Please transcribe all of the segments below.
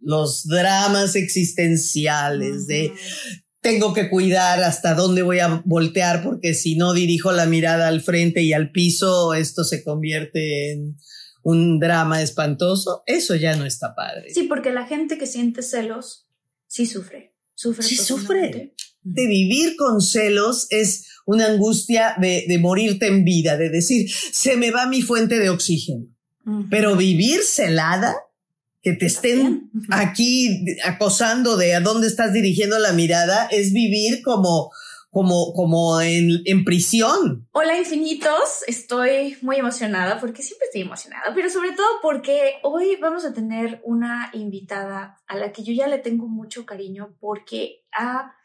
Los dramas existenciales de tengo que cuidar hasta dónde voy a voltear porque si no dirijo la mirada al frente y al piso, esto se convierte en un drama espantoso. Eso ya no está padre. Sí, porque la gente que siente celos sí sufre. Sufre. Sí sufre. De vivir con celos es una angustia de, de, morirte en vida, de decir, se me va mi fuente de oxígeno. Pero vivir celada que te estén aquí acosando de a dónde estás dirigiendo la mirada es vivir como como, como en, en prisión. Hola infinitos, estoy muy emocionada porque siempre estoy emocionada, pero sobre todo porque hoy vamos a tener una invitada a la que yo ya le tengo mucho cariño porque ha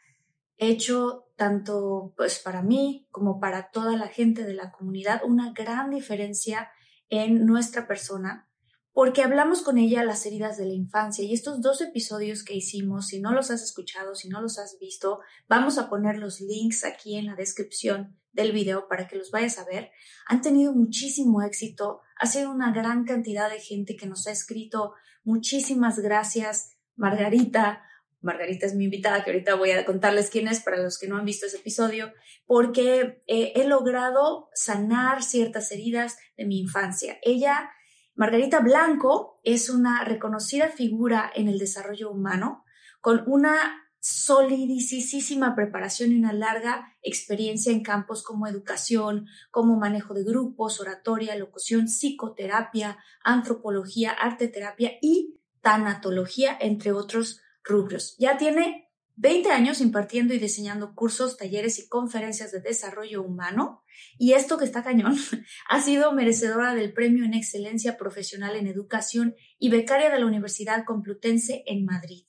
hecho tanto pues para mí como para toda la gente de la comunidad una gran diferencia en nuestra persona porque hablamos con ella las heridas de la infancia y estos dos episodios que hicimos, si no los has escuchado, si no los has visto, vamos a poner los links aquí en la descripción del video para que los vayas a ver, han tenido muchísimo éxito, ha sido una gran cantidad de gente que nos ha escrito, muchísimas gracias, Margarita. Margarita es mi invitada, que ahorita voy a contarles quién es para los que no han visto ese episodio, porque eh, he logrado sanar ciertas heridas de mi infancia. Ella Margarita Blanco es una reconocida figura en el desarrollo humano con una solidísima preparación y una larga experiencia en campos como educación, como manejo de grupos, oratoria, locución, psicoterapia, antropología, arte terapia y tanatología, entre otros rubros. Ya tiene 20 años impartiendo y diseñando cursos, talleres y conferencias de desarrollo humano. Y esto que está cañón, ha sido merecedora del premio en excelencia profesional en educación y becaria de la Universidad Complutense en Madrid.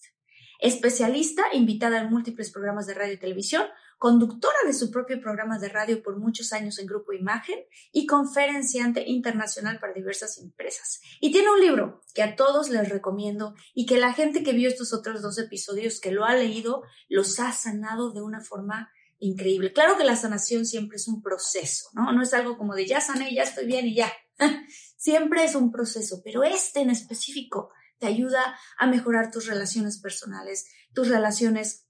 Especialista, invitada en múltiples programas de radio y televisión, conductora de su propio programa de radio por muchos años en Grupo Imagen y conferenciante internacional para diversas empresas. Y tiene un libro que a todos les recomiendo y que la gente que vio estos otros dos episodios, que lo ha leído, los ha sanado de una forma increíble. Claro que la sanación siempre es un proceso, ¿no? No es algo como de ya sané, ya estoy bien y ya. siempre es un proceso, pero este en específico te ayuda a mejorar tus relaciones personales, tus relaciones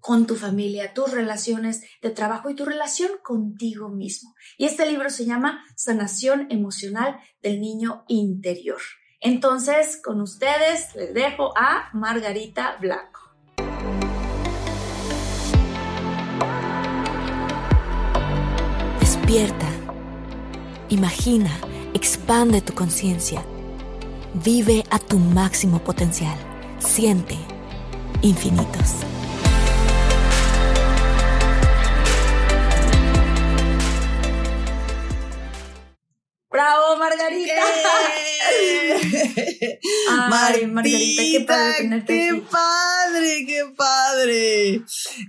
con tu familia, tus relaciones de trabajo y tu relación contigo mismo. Y este libro se llama Sanación Emocional del Niño Interior. Entonces, con ustedes les dejo a Margarita Blanco. Despierta, imagina, expande tu conciencia, vive a tu máximo potencial, siente infinitos. ¡Bravo, Margarita! Ay, Margarita, qué padre tenerte ¡Qué padre, qué padre!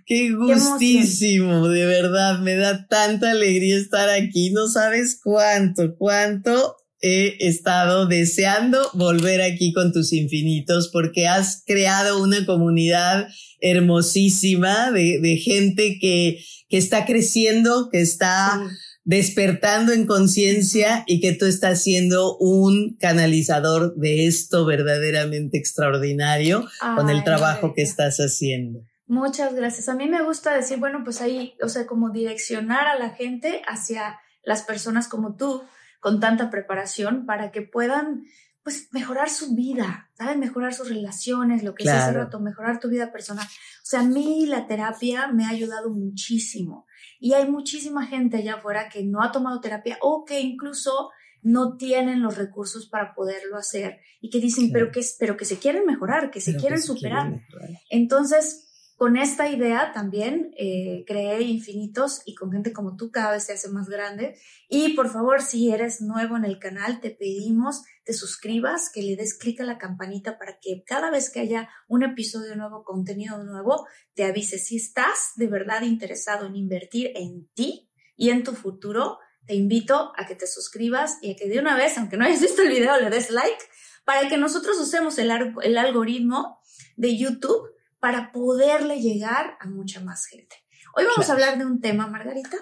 ¡Qué gustísimo! de verdad, me da tanta alegría estar aquí. No sabes cuánto, cuánto he estado deseando volver aquí con tus infinitos porque has creado una comunidad hermosísima de, de gente que, que está creciendo, que está despertando en conciencia y que tú estás siendo un canalizador de esto verdaderamente extraordinario con el trabajo que estás haciendo. Muchas gracias. A mí me gusta decir, bueno, pues ahí, o sea, como direccionar a la gente hacia las personas como tú, con tanta preparación, para que puedan pues mejorar su vida, ¿sabes? Mejorar sus relaciones, lo que claro. hace rato, mejorar tu vida personal. O sea, a mí la terapia me ha ayudado muchísimo. Y hay muchísima gente allá afuera que no ha tomado terapia o que incluso no tienen los recursos para poderlo hacer y que dicen, pero, que, pero que se quieren mejorar, que se quieren superar. Entonces, con esta idea también eh, creé infinitos y con gente como tú cada vez se hace más grande. Y por favor, si eres nuevo en el canal, te pedimos te suscribas, que le des clic a la campanita para que cada vez que haya un episodio nuevo, contenido nuevo, te avise. Si estás de verdad interesado en invertir en ti y en tu futuro, te invito a que te suscribas y a que de una vez, aunque no hayas visto el video, le des like para que nosotros usemos el, el algoritmo de YouTube para poderle llegar a mucha más gente. Hoy vamos a hablar de un tema, Margarita,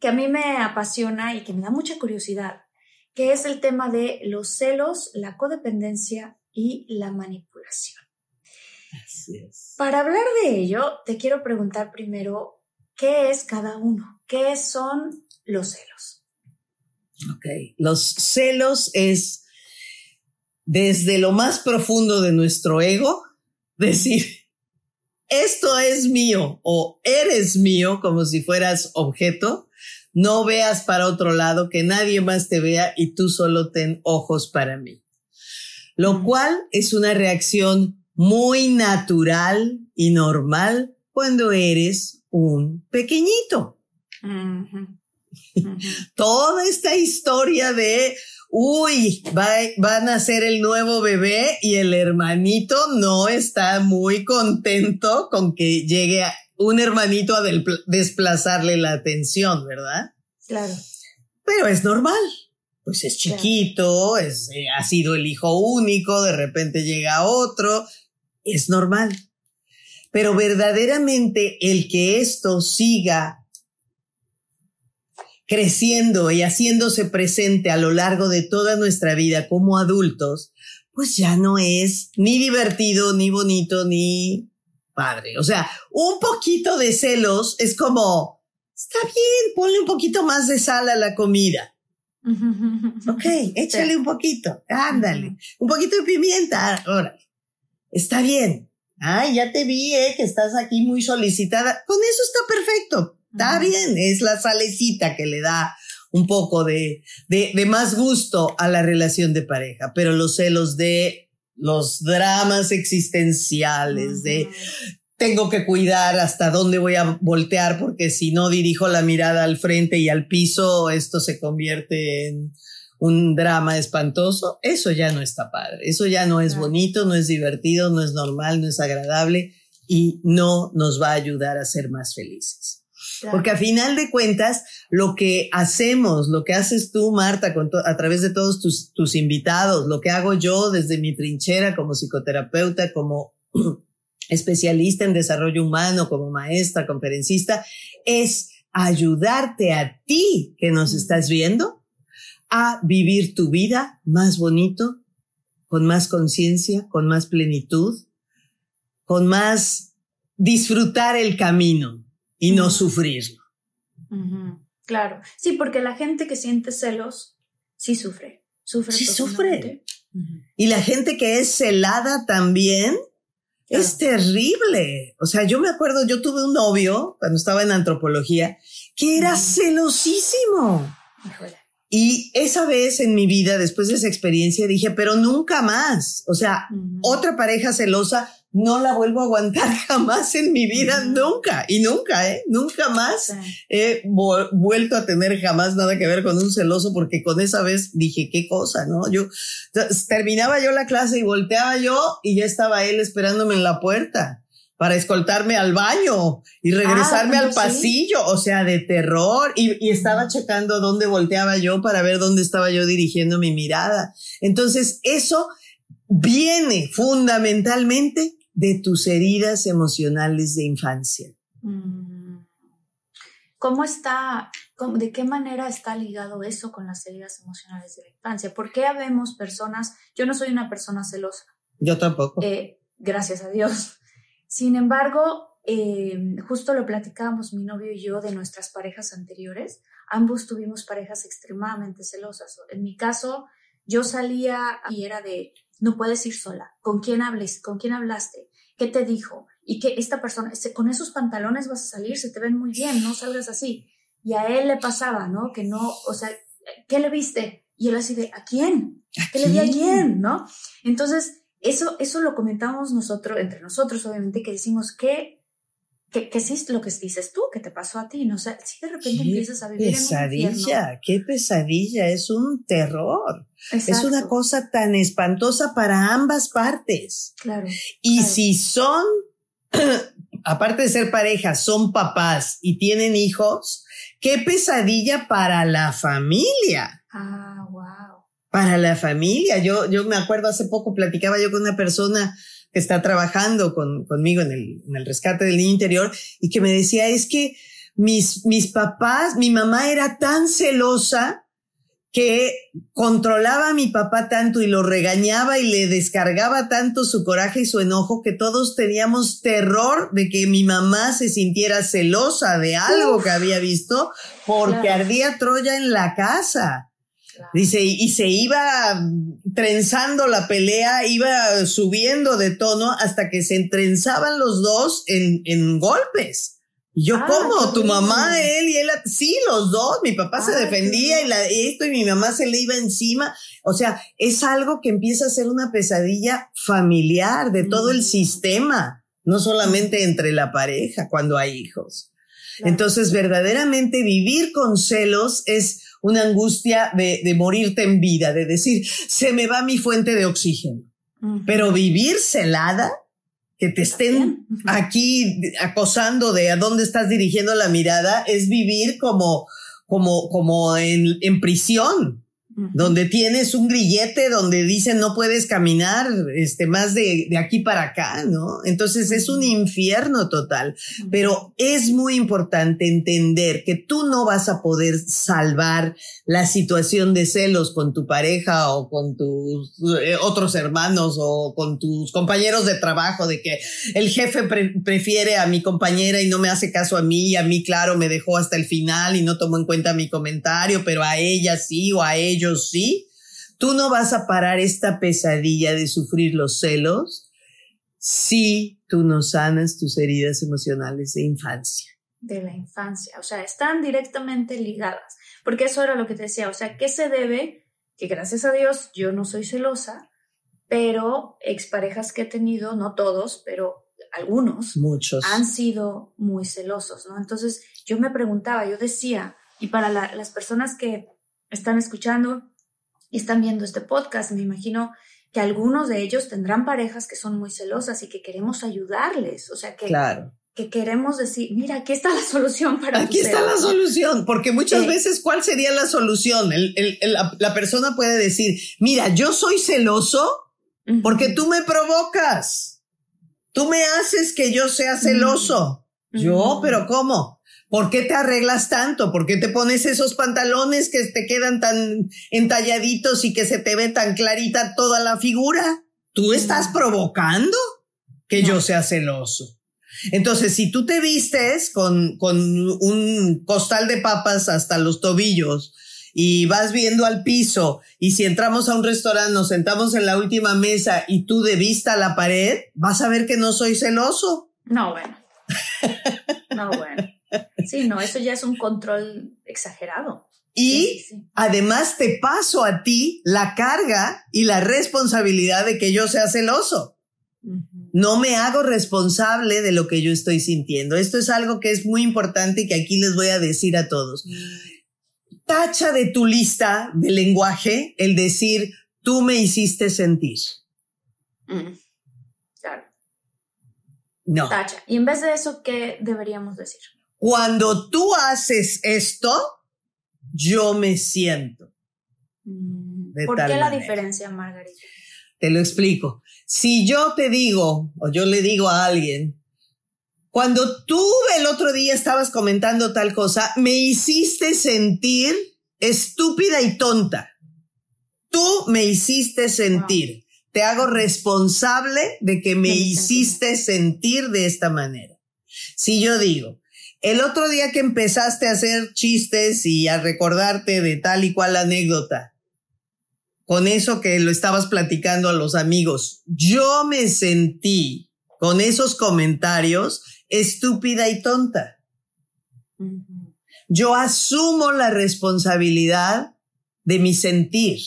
que a mí me apasiona y que me da mucha curiosidad, que es el tema de los celos, la codependencia y la manipulación. Así es. Para hablar de ello, te quiero preguntar primero, ¿qué es cada uno? ¿Qué son los celos? Ok, los celos es desde lo más profundo de nuestro ego, decir, esto es mío o eres mío como si fueras objeto, no veas para otro lado, que nadie más te vea y tú solo ten ojos para mí. Lo cual es una reacción muy natural y normal cuando eres un pequeñito. Toda esta historia de uy, va, va, a nacer el nuevo bebé y el hermanito no está muy contento con que llegue un hermanito a desplazarle la atención, ¿verdad? Claro. Pero es normal. Pues es chiquito, es, eh, ha sido el hijo único, de repente llega otro, es normal. Pero verdaderamente el que esto siga creciendo y haciéndose presente a lo largo de toda nuestra vida como adultos, pues ya no es ni divertido, ni bonito, ni padre. O sea, un poquito de celos es como, está bien, ponle un poquito más de sal a la comida. Ok, échale un poquito, ándale, un poquito de pimienta, ahora, está bien. Ay, ya te vi, eh, que estás aquí muy solicitada. Con eso está perfecto. Está bien, es la salecita que le da un poco de, de, de, más gusto a la relación de pareja, pero los celos de los dramas existenciales, de tengo que cuidar hasta dónde voy a voltear porque si no dirijo la mirada al frente y al piso, esto se convierte en un drama espantoso. Eso ya no está padre, eso ya no es bonito, no es divertido, no es normal, no es agradable y no nos va a ayudar a ser más felices. Porque a final de cuentas, lo que hacemos, lo que haces tú, Marta, con a través de todos tus, tus invitados, lo que hago yo desde mi trinchera como psicoterapeuta, como especialista en desarrollo humano, como maestra, conferencista, es ayudarte a ti que nos estás viendo a vivir tu vida más bonito, con más conciencia, con más plenitud, con más disfrutar el camino y no sufrirlo. Claro, sí, porque la gente que siente celos sí sufre, sufre. Sí sufre. Y la gente que es celada también es terrible. O sea, yo me acuerdo, yo tuve un novio cuando estaba en antropología que era celosísimo. Y esa vez en mi vida, después de esa experiencia, dije, pero nunca más. O sea, otra pareja celosa no la vuelvo a aguantar jamás en mi vida, nunca, y nunca, ¿eh? Nunca más he vuelto a tener jamás nada que ver con un celoso porque con esa vez dije, qué cosa, ¿no? Yo terminaba yo la clase y volteaba yo y ya estaba él esperándome en la puerta para escoltarme al baño y ah, regresarme al pasillo, o sea, de terror, y, y, estaba checando dónde volteaba yo para ver dónde estaba yo dirigiendo mi mirada. Entonces, eso viene fundamentalmente de tus heridas emocionales de infancia. Mm. ¿Cómo está, de qué manera está ligado eso con las heridas emocionales de la infancia? ¿Por qué habemos personas, yo no soy una persona celosa? Yo tampoco. Eh, gracias a Dios. Sin embargo, eh, justo lo platicábamos mi novio y yo de nuestras parejas anteriores. Ambos tuvimos parejas extremadamente celosas. En mi caso, yo salía y era de, no puedes ir sola, ¿con quién hables? ¿Con quién hablaste? ¿Qué te dijo? Y que esta persona, con esos pantalones vas a salir, se te ven muy bien, no salgas así. Y a él le pasaba, ¿no? Que no, o sea, ¿qué le viste? Y él así de, ¿a quién? ¿Qué le vi a quién? ¿No? Entonces, eso, eso lo comentamos nosotros, entre nosotros, obviamente, que decimos que, que, que es lo que dices tú, que te pasó a ti, ¿no? O sea, si de repente empiezas a vivir pesadilla, en qué pesadilla, es un terror. Es una cosa tan espantosa para ambas partes. Claro. Y si son, aparte de ser pareja, son papás y tienen hijos, qué pesadilla para la familia. Ah, wow. Para la familia. Yo, yo me acuerdo hace poco, platicaba yo con una persona que está trabajando con, conmigo en el, en el rescate del niño interior y que me decía, es que mis, mis papás, mi mamá era tan celosa que controlaba a mi papá tanto y lo regañaba y le descargaba tanto su coraje y su enojo que todos teníamos terror de que mi mamá se sintiera celosa de algo que había visto porque ardía Troya en la casa. Dice, y se iba trenzando la pelea, iba subiendo de tono hasta que se entrenzaban los dos en, en golpes yo, ah, ¿cómo? ¿Tu mamá, él y él? Sí, los dos. Mi papá se defendía y la, esto y mi mamá se le iba encima. O sea, es algo que empieza a ser una pesadilla familiar de todo el mm. sistema, no solamente entre la pareja cuando hay hijos. Entonces, verdaderamente vivir con celos es una angustia de, de, morirte en vida, de decir, se me va mi fuente de oxígeno. Pero vivir celada, que te estén aquí acosando de a dónde estás dirigiendo la mirada es vivir como, como, como en, en prisión donde tienes un grillete donde dicen no puedes caminar este más de, de, aquí para acá, ¿no? Entonces es un infierno total, pero es muy importante entender que tú no vas a poder salvar la situación de celos con tu pareja o con tus eh, otros hermanos o con tus compañeros de trabajo de que el jefe prefiere a mi compañera y no me hace caso a mí y a mí claro me dejó hasta el final y no tomó en cuenta mi comentario, pero a ella sí o a ellos sí, tú no vas a parar esta pesadilla de sufrir los celos si tú no sanas tus heridas emocionales de infancia. De la infancia, o sea, están directamente ligadas, porque eso era lo que te decía, o sea, ¿qué se debe? Que gracias a Dios yo no soy celosa, pero exparejas que he tenido, no todos, pero algunos, muchos, han sido muy celosos, ¿no? Entonces yo me preguntaba, yo decía, y para las personas que están escuchando y están viendo este podcast, me imagino que algunos de ellos tendrán parejas que son muy celosas y que queremos ayudarles, o sea que claro. Que queremos decir, mira, aquí está la solución para Aquí está la solución, porque muchas veces, ¿cuál sería la solución? El, el, la, persona puede decir, mira, yo soy celoso porque tú me provocas, tú me haces que yo sea celoso. Yo, pero ¿cómo? ¿Por qué te arreglas tanto? ¿Por qué te pones esos pantalones que te quedan tan entalladitos y que se te ve tan clarita toda la figura? ¿Tú estás provocando que yo sea celoso? Entonces, si tú te vistes con, con un costal de papas hasta los tobillos y vas viendo al piso y si entramos a un restaurante nos sentamos en la última mesa y tú de vista a la pared, vas a ver que no soy celoso. No, bueno. No, bueno. Sí, no, eso ya es un control exagerado. Y además te paso a ti la carga y la responsabilidad de que yo sea celoso. No me hago responsable de lo que yo estoy sintiendo. Esto es algo que es muy importante y que aquí les voy a decir a todos. Tacha de tu lista de lenguaje el decir, tú me hiciste sentir. Mm. Claro. No. Tacha. Y en vez de eso, ¿qué deberíamos decir? Cuando tú haces esto, yo me siento. Mm, ¿Por qué la diferencia, Margarita? Te lo explico. Si yo te digo, o yo le digo a alguien, cuando tú el otro día estabas comentando tal cosa, me hiciste sentir estúpida y tonta. Tú me hiciste sentir. Te hago responsable de que me hiciste sentir de esta manera. Si yo digo, el otro día que empezaste a hacer chistes y a recordarte de tal y cual anécdota, con eso que lo estabas platicando a los amigos. Yo me sentí con esos comentarios estúpida y tonta. Yo asumo la responsabilidad de mi sentir.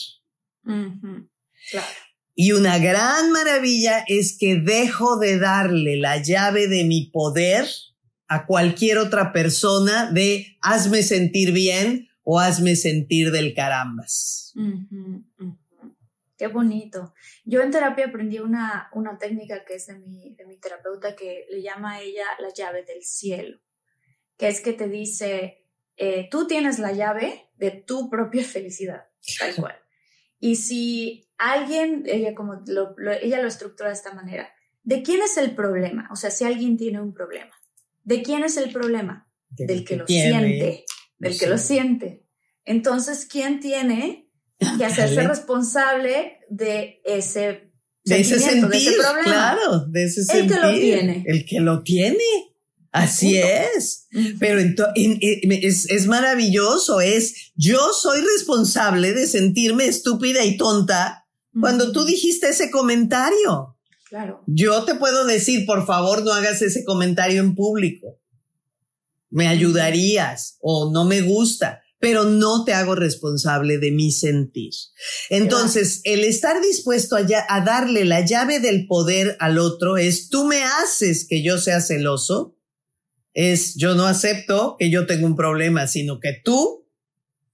Y una gran maravilla es que dejo de darle la llave de mi poder a cualquier otra persona de hazme sentir bien o hazme sentir del carambas. Qué bonito. Yo en terapia aprendí una, una técnica que es de mi, de mi terapeuta que le llama a ella la llave del cielo, que es que te dice, eh, tú tienes la llave de tu propia felicidad, tal cual. Y si alguien, ella como ella lo estructura de esta manera, ¿de quién es el problema? O sea, si alguien tiene un problema, ¿de quién es el problema? Del, que, lo siente, del que lo siente. Entonces, ¿quién tiene que hacerse responsable de ese de ese sentir, de ese problema? Claro, de ese sentir. El que lo tiene. El que lo tiene. Así es. Pero es, es, maravilloso. Es yo soy responsable de sentirme estúpida y tonta cuando tú dijiste ese comentario. Claro. Yo te puedo decir, por favor, no hagas ese comentario en público. Me ayudarías o no me gusta, pero no te hago responsable de mi sentir. Entonces, el estar dispuesto a, a darle la llave del poder al otro es, tú me haces que yo sea celoso, es, yo no acepto que yo tengo un problema, sino que tú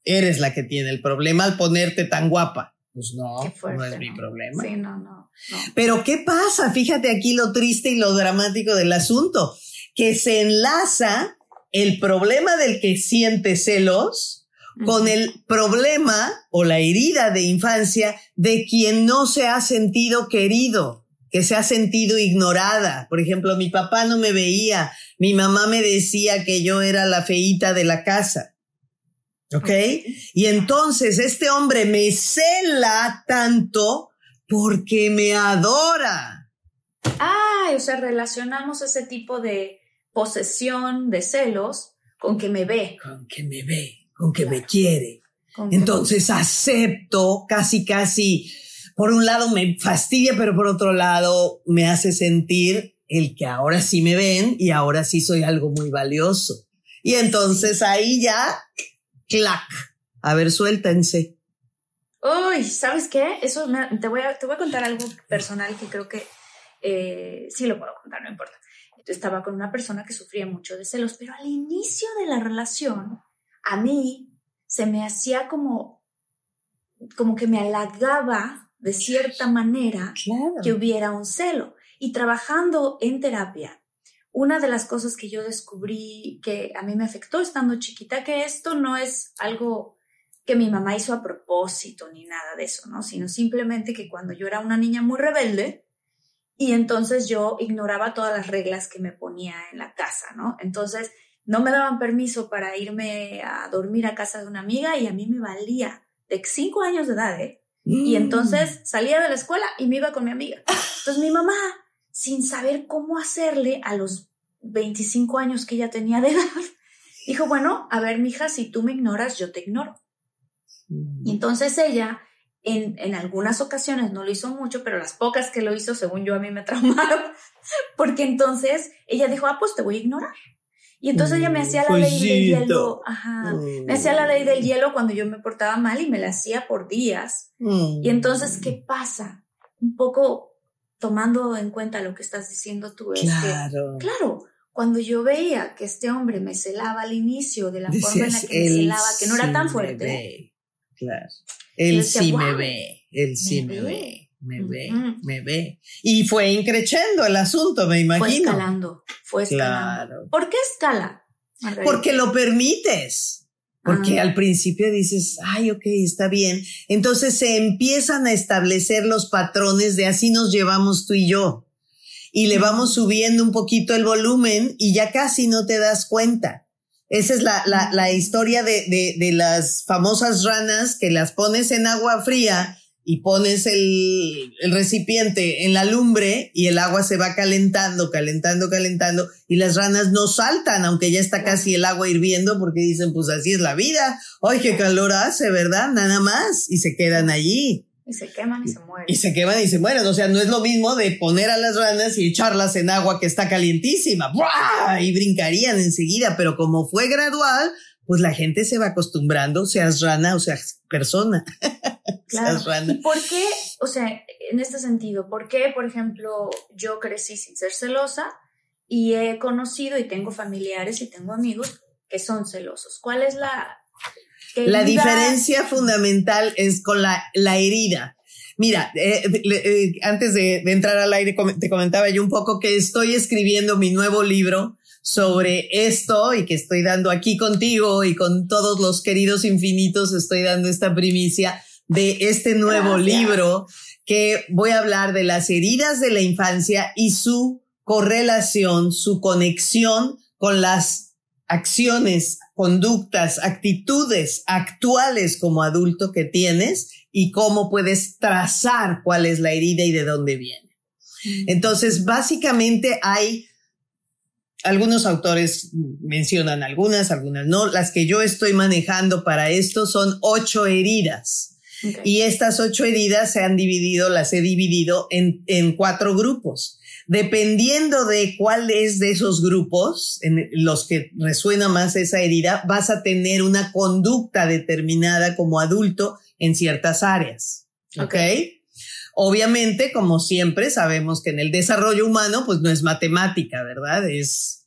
eres la que tiene el problema al ponerte tan guapa. Pues no, no es mi problema. Sí, no, no, Pero ¿qué pasa? Fíjate aquí lo triste y lo dramático del asunto, que se enlaza el problema del que siente celos con el problema o la herida de infancia de quien no se ha sentido querido, que se ha sentido ignorada. Por ejemplo, mi papá no me veía, mi mamá me decía que yo era la feíta de la casa. ¿Ok? Y entonces este hombre me cela tanto porque me adora. Ah, o sea, relacionamos ese tipo de posesión, de celos, con que me ve. Con que me ve, con que me quiere. Entonces acepto casi, casi, por un lado me fastidia, pero por otro lado me hace sentir el que ahora sí me ven y ahora sí soy algo muy valioso. Y entonces ahí ya clac. A ver, suéltense. Uy, ¿sabes qué? Eso te, voy a, te voy a contar algo personal que creo que eh, sí lo puedo contar, no importa. Estaba con una persona que sufría mucho de celos, pero al inicio de la relación, a mí se me hacía como, como que me halagaba de cierta manera que hubiera un celo. Y trabajando en terapia, una de las cosas que yo descubrí que a mí me afectó estando chiquita, que esto no es algo que mi mamá hizo a propósito ni nada de eso, ¿no? Sino simplemente que cuando yo era una niña muy rebelde y entonces yo ignoraba todas las reglas que me ponía en la casa, ¿no? Entonces no me daban permiso para irme a dormir a casa de una amiga y a mí me valía de cinco años de edad, ¿eh? Y mm. entonces salía de la escuela y me iba con mi amiga. Entonces mi mamá sin saber cómo hacerle a los 25 años que ella tenía de edad. Dijo, bueno, a ver, mija, si tú me ignoras, yo te ignoro. Y entonces ella, en, en, algunas ocasiones, no lo hizo mucho, pero las pocas que lo hizo, según yo, a mí me traumaron, porque entonces ella dijo, ah, pues te voy a ignorar. Y entonces ella me hacía la ley del hielo, ajá, me hacía la ley del hielo cuando yo me portaba mal y me la hacía por días. Y entonces, ¿qué pasa? Un poco tomando en cuenta lo que estás diciendo tú, es claro. que, claro, cuando yo veía que este hombre me celaba al inicio de la forma en la que me celaba, que no era tan fuerte. Claro. Él sí me ve, él sí me, ve. me ve, me ve. Y fue increchendo el asunto, me imagino. Fue escalando, fue escalando. Claro. ¿Por qué escala? Porque lo permites. Porque ah. al principio dices, ay, ok, está bien. Entonces se empiezan a establecer los patrones de así nos llevamos tú y yo. Y le vamos subiendo un poquito el volumen y ya casi no te das cuenta. Esa es la, la, la historia de, de, de las famosas ranas que las pones en agua fría y pones el, el, recipiente en la lumbre y el agua se va calentando, calentando, calentando y las ranas no saltan, aunque ya está casi el agua hirviendo porque dicen, pues así es la vida. Ay, qué calor hace, ¿verdad? Nada más. Y se quedan allí. Y se queman y se mueren. Y se queman y se mueren. O sea, no es lo mismo de poner a las ranas y echarlas en agua que está calientísima. ¡Buah! Y brincarían enseguida. Pero como fue gradual, pues la gente se va acostumbrando, seas rana o seas persona. Claro. ¿Y por qué, o sea, en este sentido, por qué, por ejemplo, yo crecí sin ser celosa y he conocido y tengo familiares y tengo amigos que son celosos? ¿Cuál es la la diferencia fundamental es con la, la herida. Mira, eh, eh, antes de, entrar al aire te comentaba yo un poco que estoy escribiendo mi nuevo libro sobre esto y que estoy dando aquí contigo y con todos los queridos infinitos, estoy dando esta primicia de este nuevo libro que voy a hablar de las heridas de la infancia y su correlación, su conexión con las acciones conductas, actitudes actuales como adulto que tienes y cómo puedes trazar cuál es la herida y de dónde viene. Mm. Entonces, básicamente hay algunos autores mencionan algunas, algunas no. Las que yo estoy manejando para esto son ocho heridas. Y estas ocho heridas se han dividido, las he dividido en, en cuatro grupos. Dependiendo de cuál es de esos grupos, en los que resuena más esa herida, vas a tener una conducta determinada como adulto en ciertas áreas. ¿Ok? Obviamente, como siempre, sabemos que en el desarrollo humano, pues no es matemática, ¿verdad? Es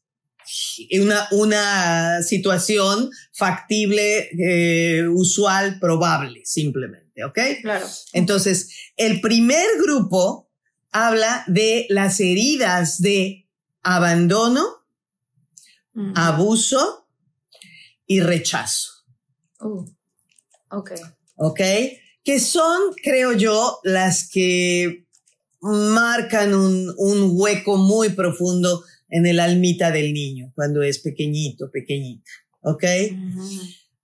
una, una situación factible, eh, usual, probable, simplemente, ¿ok? Claro. Entonces, el primer grupo habla de las heridas de abandono, abuso y rechazo. Uh, ok. Ok. Que son, creo yo, las que marcan un, un hueco muy profundo en el almita del niño cuando es pequeñito, pequeñita. ¿Ok?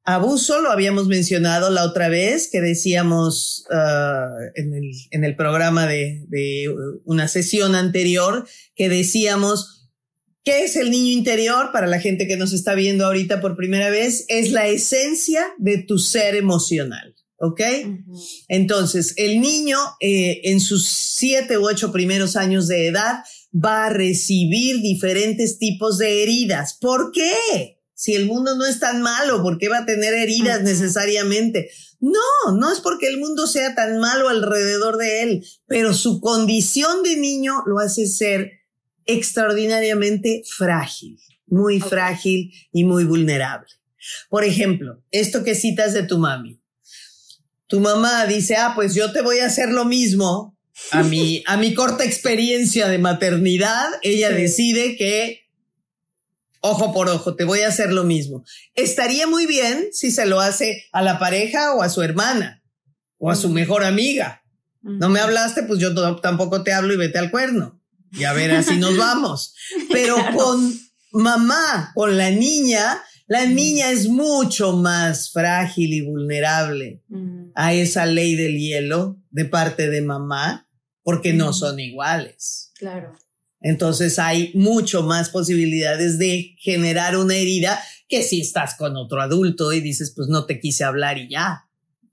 Abuso lo habíamos mencionado la otra vez que decíamos uh, en, el, en, el, programa de, de, una sesión anterior que decíamos ¿qué es el niño interior? Para la gente que nos está viendo ahorita por primera vez, es la esencia de tu ser emocional. ¿Ok? Entonces, el niño eh, en sus siete u ocho primeros años de edad va a recibir diferentes tipos de heridas. ¿Por qué? Si el mundo no es tan malo, ¿por qué va a tener heridas necesariamente? No, no es porque el mundo sea tan malo alrededor de él, pero su condición de niño lo hace ser extraordinariamente frágil, muy frágil y muy vulnerable. Por ejemplo, esto que citas de tu mami. Tu mamá dice, ah, pues yo te voy a hacer lo mismo. A mi, a mi corta experiencia de maternidad, ella decide que ojo por ojo, te voy a hacer lo mismo. Estaría muy bien si se lo hace a la pareja o a su hermana o a su mejor amiga. No me hablaste, pues yo tampoco te hablo y vete al cuerno. Y a ver, así nos vamos. Pero con mamá, con la niña, la niña es mucho más frágil y vulnerable a esa ley del hielo de parte de mamá, porque no son iguales. Claro. Entonces hay mucho más posibilidades de generar una herida que si estás con otro adulto y dices, pues no te quise hablar y ya.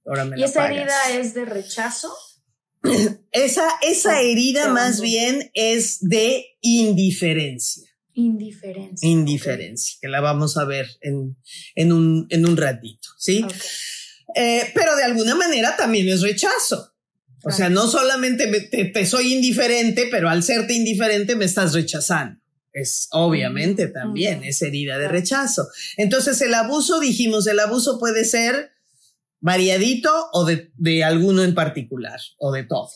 Ahora me ¿Y esa herida es de rechazo? esa, esa herida más bien es de indiferencia. Indiferencia. Indiferencia, que la vamos a ver en, en, un, en un ratito, ¿sí? Eh, pero de alguna manera también es rechazo. O sea, no solamente te, soy indiferente, pero al serte indiferente me estás rechazando. Es obviamente también es herida de rechazo. Entonces el abuso, dijimos, el abuso puede ser variadito o de, de alguno en particular o de todo.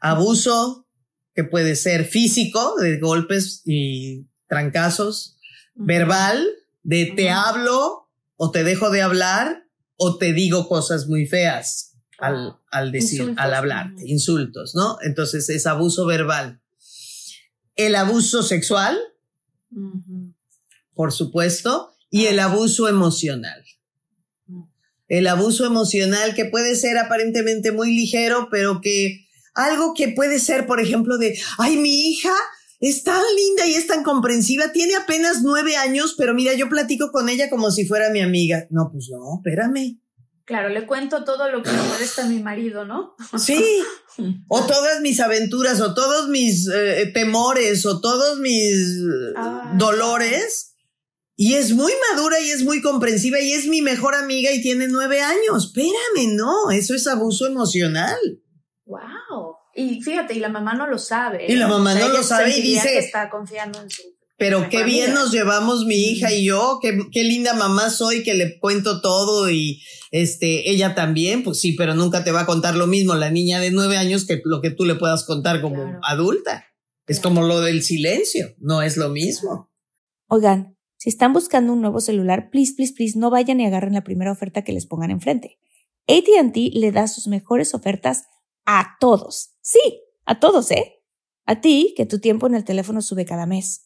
Abuso que puede ser físico, de golpes y trancazos, verbal, de te hablo o te dejo de hablar o te digo cosas muy feas al, al decir, al hablarte, insultos, ¿no? Entonces es abuso verbal. El abuso sexual, por supuesto, y el abuso emocional. El abuso emocional que puede ser aparentemente muy ligero, pero que algo que puede ser, por ejemplo, de, ay, mi hija es tan linda y es tan comprensiva, tiene apenas nueve años, pero mira, yo platico con ella como si fuera mi amiga. No, pues no, espérame Claro, le cuento todo lo que me molesta a mi marido, ¿no? Sí, o todas mis aventuras, o todos mis eh, temores, o todos mis ah. dolores. Y es muy madura y es muy comprensiva y es mi mejor amiga y tiene nueve años. Espérame, no, eso es abuso emocional. Wow. Y fíjate, y la mamá no lo sabe. Y la mamá no lo sabe y dice que está confiando en su pero qué bien nos llevamos mi hija y yo, qué, qué, linda mamá soy que le cuento todo y este, ella también, pues sí, pero nunca te va a contar lo mismo la niña de nueve años que lo que tú le puedas contar como adulta. Es como lo del silencio, no es lo mismo. Oigan, si están buscando un nuevo celular, please, please, please, no vayan y agarren la primera oferta que les pongan enfrente. ATT le da sus mejores ofertas a todos. Sí, a todos, ¿eh? A ti, que tu tiempo en el teléfono sube cada mes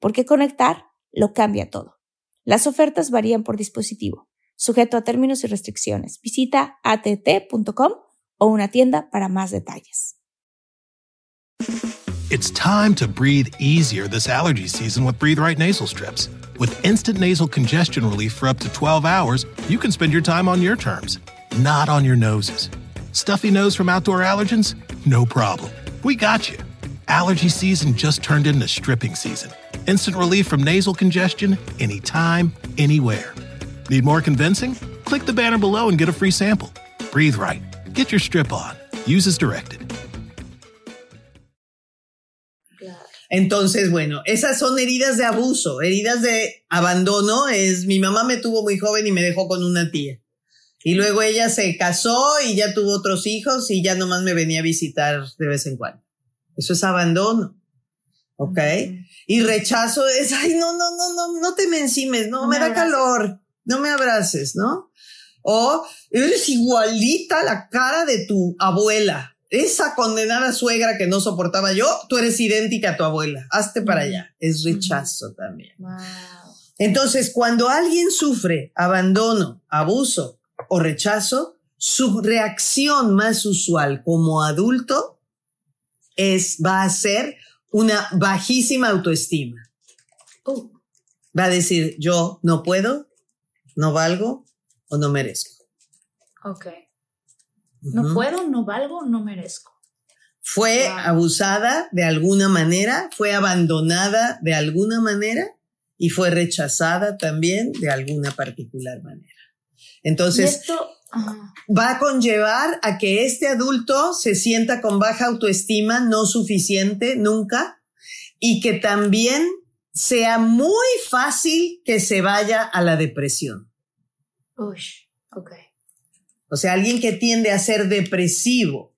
porque conectar lo cambia todo. Las ofertas varían por dispositivo, sujeto a términos y restricciones. Visita att.com o una tienda para más detalles. It's time to breathe easier this allergy season with Breathe Right nasal strips. With instant nasal congestion relief for up to 12 hours, you can spend your time on your terms, not on your noses. Stuffy nose from outdoor allergens? No problem. We got you. Allergy season just turned into stripping season. Instant relief from nasal congestion anytime, anywhere. Need more convincing? Click the banner below and get a free sample. Breathe right. Get your strip on. Use as directed. Entonces, bueno, esas son heridas de abuso, heridas de abandono. Es mi mamá me tuvo muy joven y me dejó con una tía. Y luego ella se casó y ya tuvo otros hijos y ya nomás me venía a visitar de vez en cuando. Eso es abandono. ¿Ok? Y rechazo es, ay, no, no, no, no, no te me encimes, no, me, da calor, no me abraces, ¿no? O eres igualita la cara de tu abuela. Esa condenada suegra que no soportaba yo, tú eres idéntica a tu abuela. Hazte para allá. Es rechazo también. Entonces, cuando alguien sufre abandono, abuso o rechazo, su reacción más usual como adulto es, va a ser una bajísima autoestima. Oh. Va a decir, yo no puedo, no valgo o no merezco. Ok. No puedo, no valgo, no merezco. Fue abusada de alguna manera, fue abandonada de alguna manera y fue rechazada también de alguna particular manera. Entonces, va a conllevar a que este adulto se sienta con baja autoestima, no suficiente nunca, y que también sea muy fácil que se vaya a la depresión. Uy, ok. O sea, alguien que tiende a ser depresivo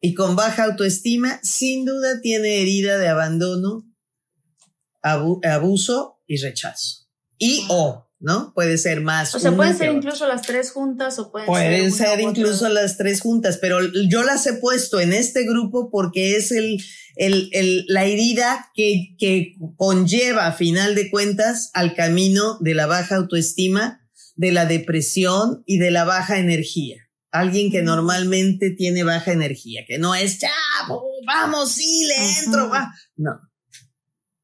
y con baja autoestima, sin duda tiene herida de abandono, abuso y rechazo. Y o ¿no? Puede ser más. O sea, pueden ser incluso las tres juntas o pueden, pueden ser, incluso las tres juntas, pero yo las he puesto en este grupo porque es el, el, el, la herida que, que conlleva a final de cuentas al camino de la baja autoestima, de la depresión y de la baja energía. Alguien que normalmente tiene baja energía, que no es, ya, vamos, sí, le entro, va. No,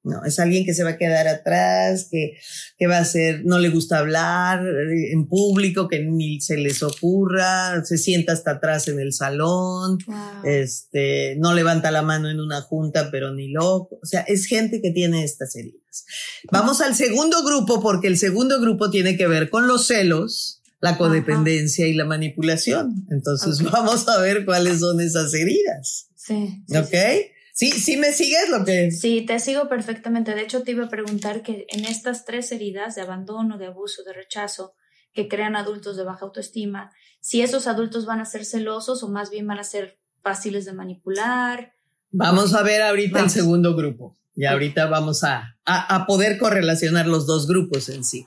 no, es alguien que se va a quedar atrás, que, que va a ser, no le gusta hablar eh, en público, que ni se les ocurra, se sienta hasta atrás en el salón, este, no levanta la mano en una junta, pero ni loco. O sea, es gente que tiene estas heridas. Vamos al segundo grupo, porque el segundo grupo tiene que ver con los celos, la codependencia y la manipulación. Entonces vamos a ver cuáles son esas heridas. Sí. ¿Ok? Sí, sí me sigues lo que... Sí, te sigo perfectamente. De hecho, te iba a preguntar que en estas tres heridas de abandono, de abuso, de rechazo, que crean adultos de baja autoestima, si esos adultos van a ser celosos o más bien van a ser fáciles de manipular. Vamos a ver ahorita el segundo grupo y ahorita vamos a, a, poder correlacionar los dos grupos en sí.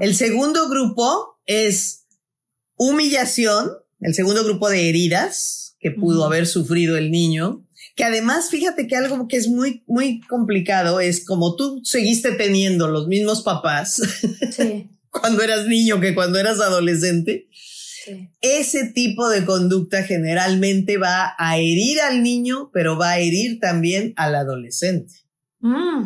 El segundo grupo es humillación, el segundo grupo de heridas que pudo haber sufrido el niño, que además, fíjate que algo que es muy, muy complicado es como tú seguiste teniendo los mismos papás cuando eras niño que cuando eras adolescente. Ese tipo de conducta generalmente va a herir al niño, pero va a herir también al adolescente. Mm.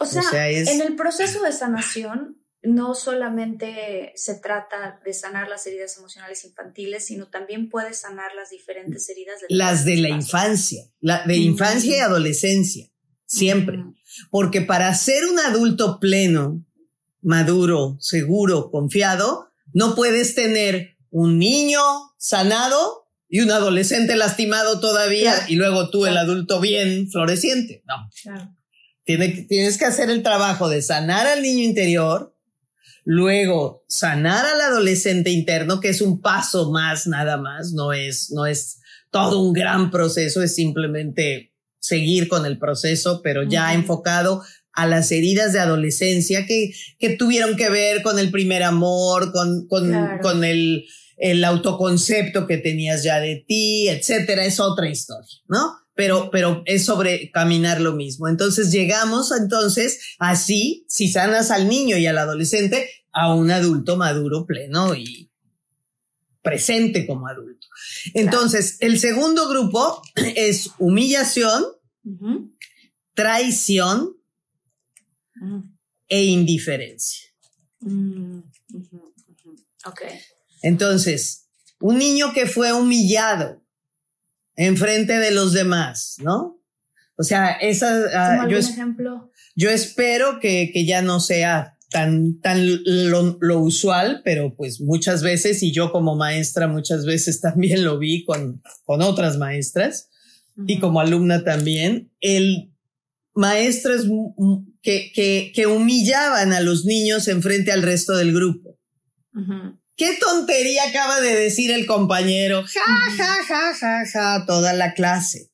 O sea, en el proceso de sanación, no solamente se trata de sanar las heridas emocionales infantiles, sino también puede sanar las diferentes heridas de las de la infancia, la de infancia y adolescencia, siempre. Porque para ser un adulto pleno, maduro, seguro, confiado, no puedes tener un niño sanado y un adolescente lastimado todavía y luego tú el adulto bien floreciente. No. tienes que hacer el trabajo de sanar al niño interior, Luego, sanar al adolescente interno, que es un paso más nada más, no es, no es todo un gran proceso, es simplemente seguir con el proceso, pero ya enfocado a las heridas de adolescencia que, que tuvieron que ver con el primer amor, con, con, con el, el autoconcepto que tenías ya de ti, etcétera, es otra historia, ¿no? Pero, pero es sobre caminar lo mismo. Entonces llegamos entonces así, si sanas al niño y al adolescente, a un adulto maduro, pleno y presente como adulto. Entonces, el segundo grupo es humillación, traición e indiferencia. Mm, ok. Entonces, un niño que fue humillado en frente de los demás, ¿no? O sea, esa... Ah, yo, ejemplo? Yo espero que, que ya no sea tan, tan lo, usual, pero pues muchas veces, y yo como maestra muchas veces también lo vi con, con otras maestras y como alumna también, el maestras que, que, que, humillaban a los niños en frente al resto del grupo. ¿Qué tontería acaba de decir el compañero? Ja, ja, ja, ja, ja, toda la clase.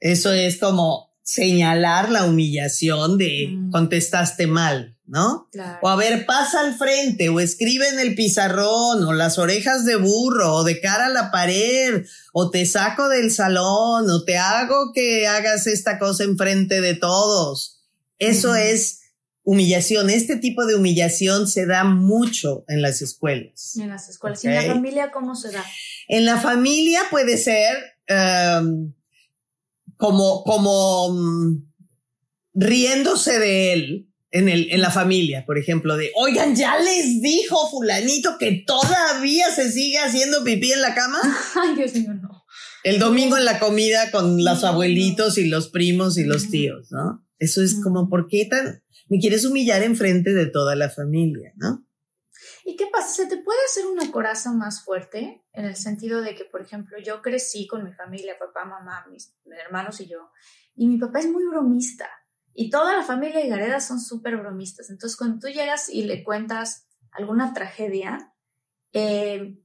Eso es como señalar la humillación de contestaste mal. ¿no? O a ver, pasa al frente, o escribe en el pizarrón, o las orejas de burro, o de cara a la pared, o te saco del salón, o te hago que hagas esta cosa en frente de todos. Eso es humillación. Este tipo de humillación se da mucho en las escuelas. En las escuelas. ¿Y en la familia cómo se da? En la familia puede ser em, como, como mm, riéndose de él en, el, en la familia, por ejemplo, de, oigan, ya les dijo fulanito que todavía se sigue haciendo pipí en la cama. Ay, Dios mío, no. El domingo en la comida con los abuelitos y los primos y los tíos, ¿no? Eso es como, ¿por qué tan, me quieres humillar en frente de toda la familia, ¿no? ¿Y qué pasa? ¿Se te puede hacer una coraza más fuerte? En el sentido de que, por ejemplo, yo crecí con mi familia, papá, mamá, mis hermanos y yo, y mi papá es muy bromista. Y toda la familia Gareda son súper bromistas. Entonces, cuando tú llegas y le cuentas alguna tragedia, eh,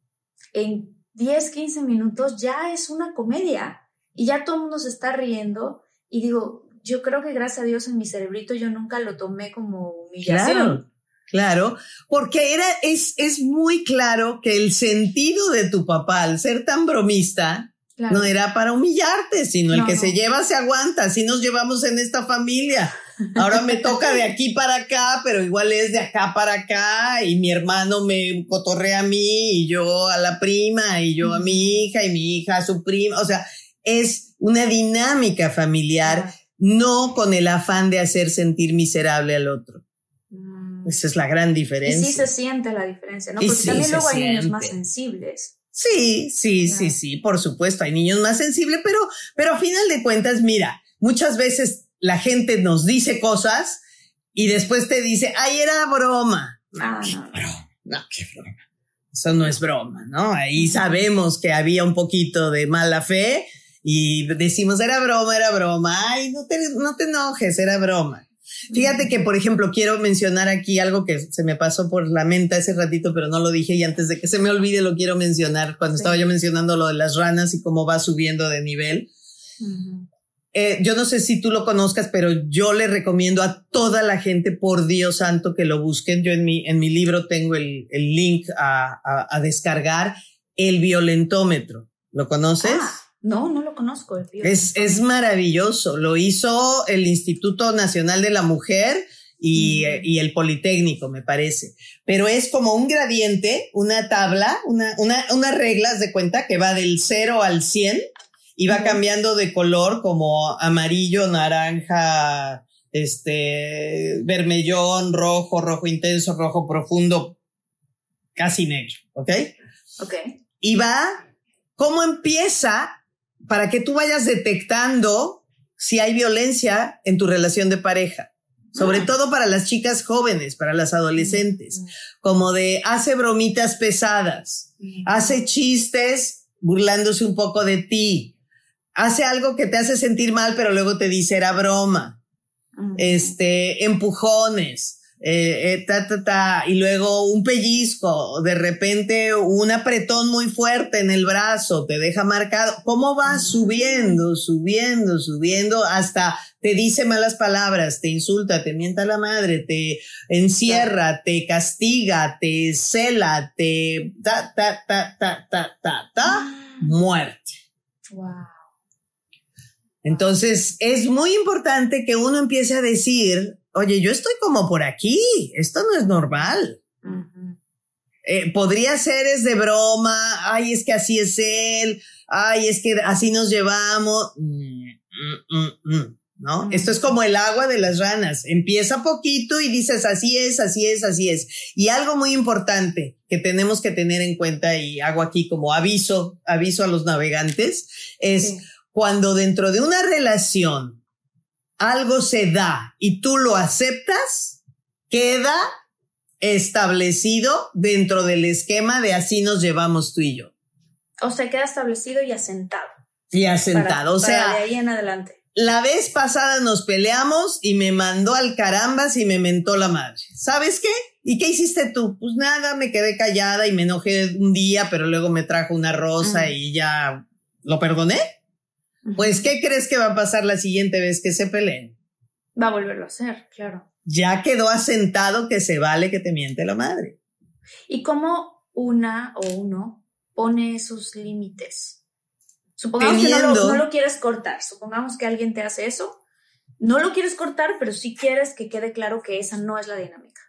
en 10, 15 minutos ya es una comedia y ya todo el mundo se está riendo. Y digo, yo creo que gracias a Dios en mi cerebrito yo nunca lo tomé como humillación. Claro. Claro, porque era, es, es muy claro que el sentido de tu papá, al ser tan bromista, no era para humillarte, sino el que se lleva se aguanta. Así nos llevamos en esta familia. Ahora me toca de aquí para acá, pero igual es de acá para acá y mi hermano me cotorrea a mí y yo a la prima y yo a mi hija y mi hija a su prima. O sea, es una dinámica familiar, no con el afán de hacer sentir miserable al otro. Mm. Esa es la gran diferencia. Y sí se siente la diferencia, ¿no? Porque también luego hay niños más sensibles. Sí, sí, sí, sí, por supuesto, hay niños más sensibles, pero, pero a final de cuentas, mira, muchas veces la gente nos dice cosas y después te dice, ay, era broma. Ah, no, no, qué broma. Eso no es broma, ¿no? Ahí sabemos que había un poquito de mala fe y decimos, era broma, era broma. Ay, no te, no te enojes, era broma. Fíjate que, por ejemplo, quiero mencionar aquí algo que se me pasó por la mente hace ratito, pero no lo dije y antes de que se me olvide lo quiero mencionar cuando estaba yo mencionando lo de las ranas y cómo va subiendo de nivel. eh, yo no sé si tú lo conozcas, pero yo le recomiendo a toda la gente, por Dios santo, que lo busquen. Yo en mi, en mi libro tengo el, el link a, a, descargar, el violentómetro. ¿Lo conoces? Ah, no, no lo conozco. es, es maravilloso. Lo hizo el Instituto Nacional de la Mujer y, mm. y, el Politécnico, me parece. Pero es como un gradiente, una tabla, una, una, unas reglas de cuenta que va del 0 al 100 y va cambiando de color como amarillo, naranja, este, vermellón, rojo, rojo intenso, rojo profundo, casi negro, ¿ok? Ok. Y va, ¿cómo empieza para que tú vayas detectando si hay violencia en tu relación de pareja? Sobre ah. todo para las chicas jóvenes, para las adolescentes, como de hace bromitas pesadas, hace chistes burlándose un poco de ti, hace algo que te hace sentir mal, pero luego te dice era broma. Este, empujones, eh, eh, ta, ta, ta, y luego un pellizco, de repente un apretón muy fuerte en el brazo, te deja marcado. ¿Cómo va subiendo, subiendo, subiendo hasta te dice malas palabras, te insulta, te mienta la madre, te encierra, te castiga, te cela, te ta, ta, ta, ta, ta, ta, ta, ah. muerte. Wow. Entonces, es muy importante que uno empiece a decir, oye, yo estoy como por aquí, esto no es normal. Eh, podría ser es de broma, ay, es que así es él, ay, es que así nos llevamos. Mm, mm, mm, ¿No? Esto es como el agua de las ranas. Empieza poquito y dices, así es, así es, así es. Y algo muy importante que tenemos que tener en cuenta y hago aquí como aviso, aviso a los navegantes, es cuando dentro de una relación algo se da y tú lo aceptas, queda establecido dentro del esquema de así nos llevamos tú y yo. O sea, queda establecido y asentado. Y asentado, o sea. de ahí en adelante. La vez pasada nos peleamos y me mandó al carambas y me mentó la madre. ¿Sabes qué? ¿Y qué hiciste tú? Pues nada, me quedé callada y me enojé un día, pero luego me trajo una rosa y ya lo perdoné. Pues, ¿qué crees que va a pasar la siguiente vez que se peleen? Va a volverlo a hacer, claro. Ya quedó asentado que se vale que te miente la madre. ¿Y cómo una o uno pone esos límites? Supongamos que no lo, quieres cortar, supongamos que alguien te hace eso, no lo quieres cortar, pero sí quieres que quede claro que esa no es la dinámica.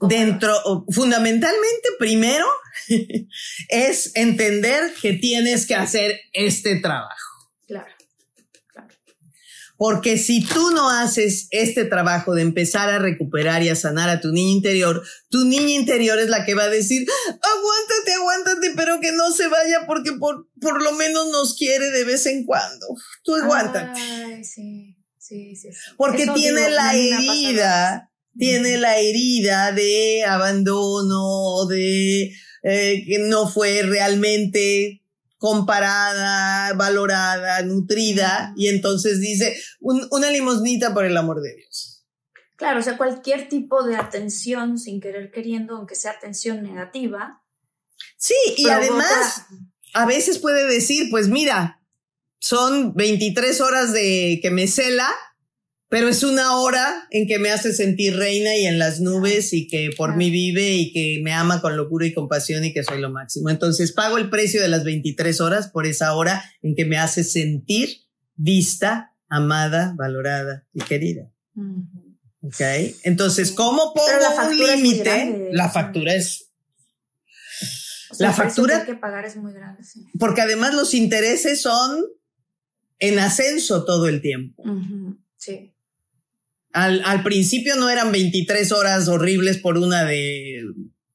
Dentro, fundamentalmente, primero es entender que tienes que hacer este trabajo. Porque si tú no haces este trabajo de empezar a recuperar y a sanar a tu niña interior, tu niña interior es la que va a decir, aguántate, aguántate, pero que no se vaya porque por, por lo menos nos quiere de vez en cuando. Tú aguántate. Ay, sí, sí, sí. Porque tiene la herida, tiene la herida de abandono, de eh, que no fue realmente comparada, valorada, nutrida, y entonces dice, una limosnita por el amor de Dios. Claro, o sea, cualquier tipo de atención sin querer queriendo, aunque sea atención negativa. Sí, y además, a veces puede decir, pues mira, son 23 horas de que me cela, pero es una hora en que me hace sentir reina y en las nubes y que por mí vive y que me ama con locura y compasión y que soy lo máximo. Entonces pago el precio de las 23 horas por esa hora en que me hace sentir vista, amada, valorada y querida. Ok. Entonces, ¿cómo pongo un límite? La factura es. la factura. que pagar es muy grande, Porque además los intereses son en ascenso todo el tiempo. Sí. Al, principio no eran 23 horas horribles por una de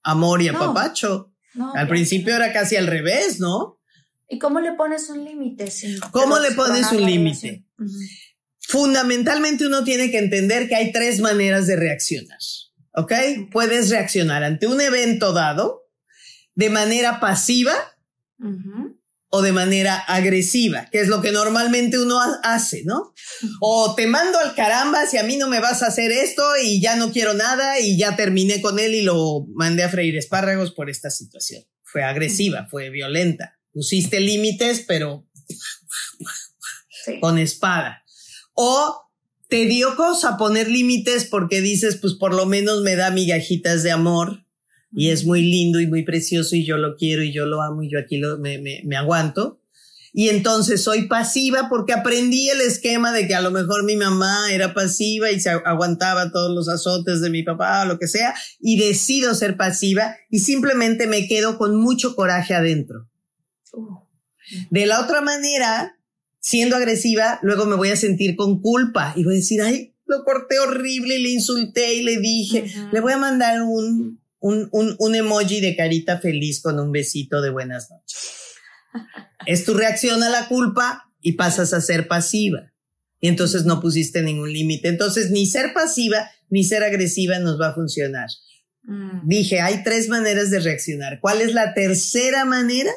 amor y apapacho. al principio era casi al revés, ¿no? ¿Y cómo le pones un límite? ¿Cómo le pones un límite? Fundamentalmente uno tiene que entender que hay tres maneras de reaccionar. ¿Ok? Puedes reaccionar ante un evento dado de manera pasiva o de manera agresiva, que es lo que normalmente uno hace, ¿no? O te mando al caramba si a mí no me vas a hacer esto y ya no quiero nada y ya terminé con él y lo mandé a freír espárragos por esta situación. Fue agresiva, fue violenta. Pusiste límites, pero con espada. O te dio cosa poner límites porque dices, pues por lo menos me da migajitas de amor y es muy lindo y muy precioso y yo lo quiero y yo lo amo y yo aquí lo, me, me, me aguanto. Y entonces soy pasiva porque aprendí el esquema de que a lo mejor mi mamá era pasiva y se aguantaba todos los azotes de mi papá o lo que sea y decido ser pasiva y simplemente me quedo con mucho coraje adentro. Uh. De la otra manera, siendo agresiva, luego me voy a sentir con culpa y voy a decir, ay, lo corté horrible y le insulté y le dije, le voy a mandar un, un, un, un emoji de carita feliz con un besito de buenas noches. es tu reacción a la culpa y pasas a ser pasiva. Y entonces no pusiste ningún límite. Entonces ni ser pasiva ni ser agresiva nos va a funcionar. Mm. Dije, hay tres maneras de reaccionar. ¿Cuál es la tercera manera?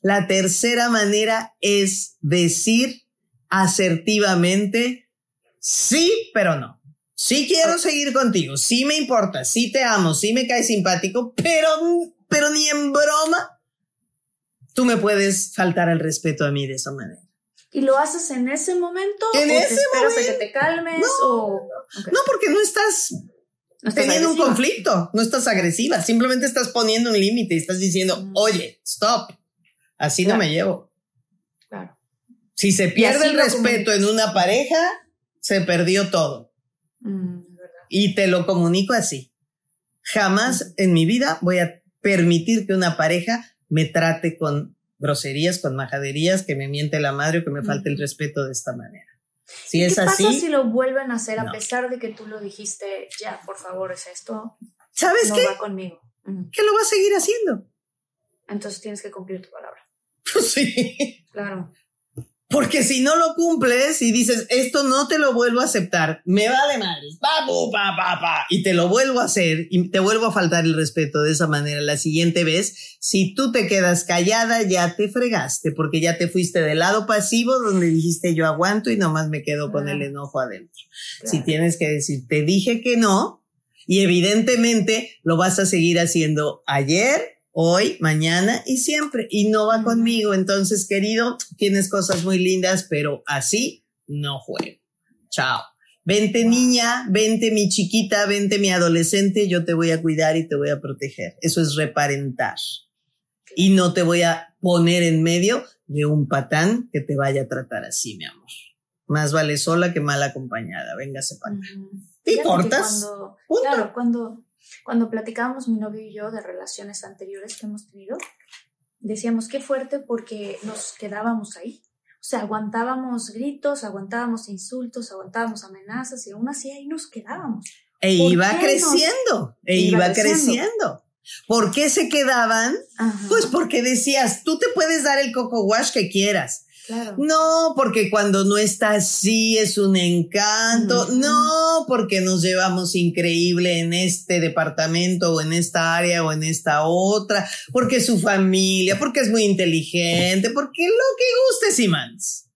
La tercera manera es decir asertivamente, sí, pero no. Sí quiero seguir contigo, sí me importa, sí te amo, sí me cae simpático, pero, pero ni en broma tú me puedes faltar al respeto a mí de esa manera. ¿Y lo haces en ese momento? En ese te esperas momento. a que te calmes? No, o... no porque no estás, teniendo un conflicto, no estás agresiva, simplemente estás poniendo un límite y estás diciendo, mm. oye, stop, así no me llevo. Claro. Si se pierde el respeto en una pareja, se perdió todo. Y te lo comunico así. Jamás en mi vida voy a permitir que una pareja me trate con groserías, con majaderías, que me miente la madre o que me falte el respeto de esta manera. Si es ¿Qué así. pasa si lo vuelven a hacer a pesar de que tú lo dijiste, ya, por favor, es esto? ¿Sabes no qué? va conmigo. Que lo va a seguir haciendo. Entonces tienes que cumplir tu palabra. sí. Claro. Porque si no lo cumples y dices, esto no te lo vuelvo a aceptar, me vale madres, pa, pa, pa, pa, y te lo vuelvo a hacer y te vuelvo a faltar el respeto de esa manera la siguiente vez, si tú te quedas callada, ya te fregaste, porque ya te fuiste del lado pasivo donde dijiste yo aguanto y nomás me quedo con el enojo adentro. Si tienes que decir, te dije que no, y evidentemente lo vas a seguir haciendo ayer, hoy, mañana y siempre. Y no va conmigo. Entonces, querido, tienes cosas muy lindas, pero así no juego. Chao. Vente niña, vente mi chiquita, vente mi adolescente, yo te voy a cuidar y te voy a proteger. Eso es reparentar. Y no te voy a poner en medio de un patán que te vaya a tratar así, mi amor. Más vale sola que mal acompañada. Véngase para acá. Y cortas. Cuando, claro, cuando cuando platicábamos mi novio y yo de relaciones anteriores que hemos tenido, decíamos qué fuerte porque nos quedábamos ahí. O sea, aguantábamos gritos, aguantábamos insultos, aguantábamos amenazas y aún así ahí nos quedábamos. E iba creciendo, e iba, creciendo. ¿Por qué se quedaban? Pues porque decías, tú te puedes dar el coco wash que quieras, no, porque cuando no está así es un encanto. No, porque nos llevamos increíble en este departamento o en esta área o en esta otra. Porque su familia, porque es muy inteligente, porque lo que guste, Simans.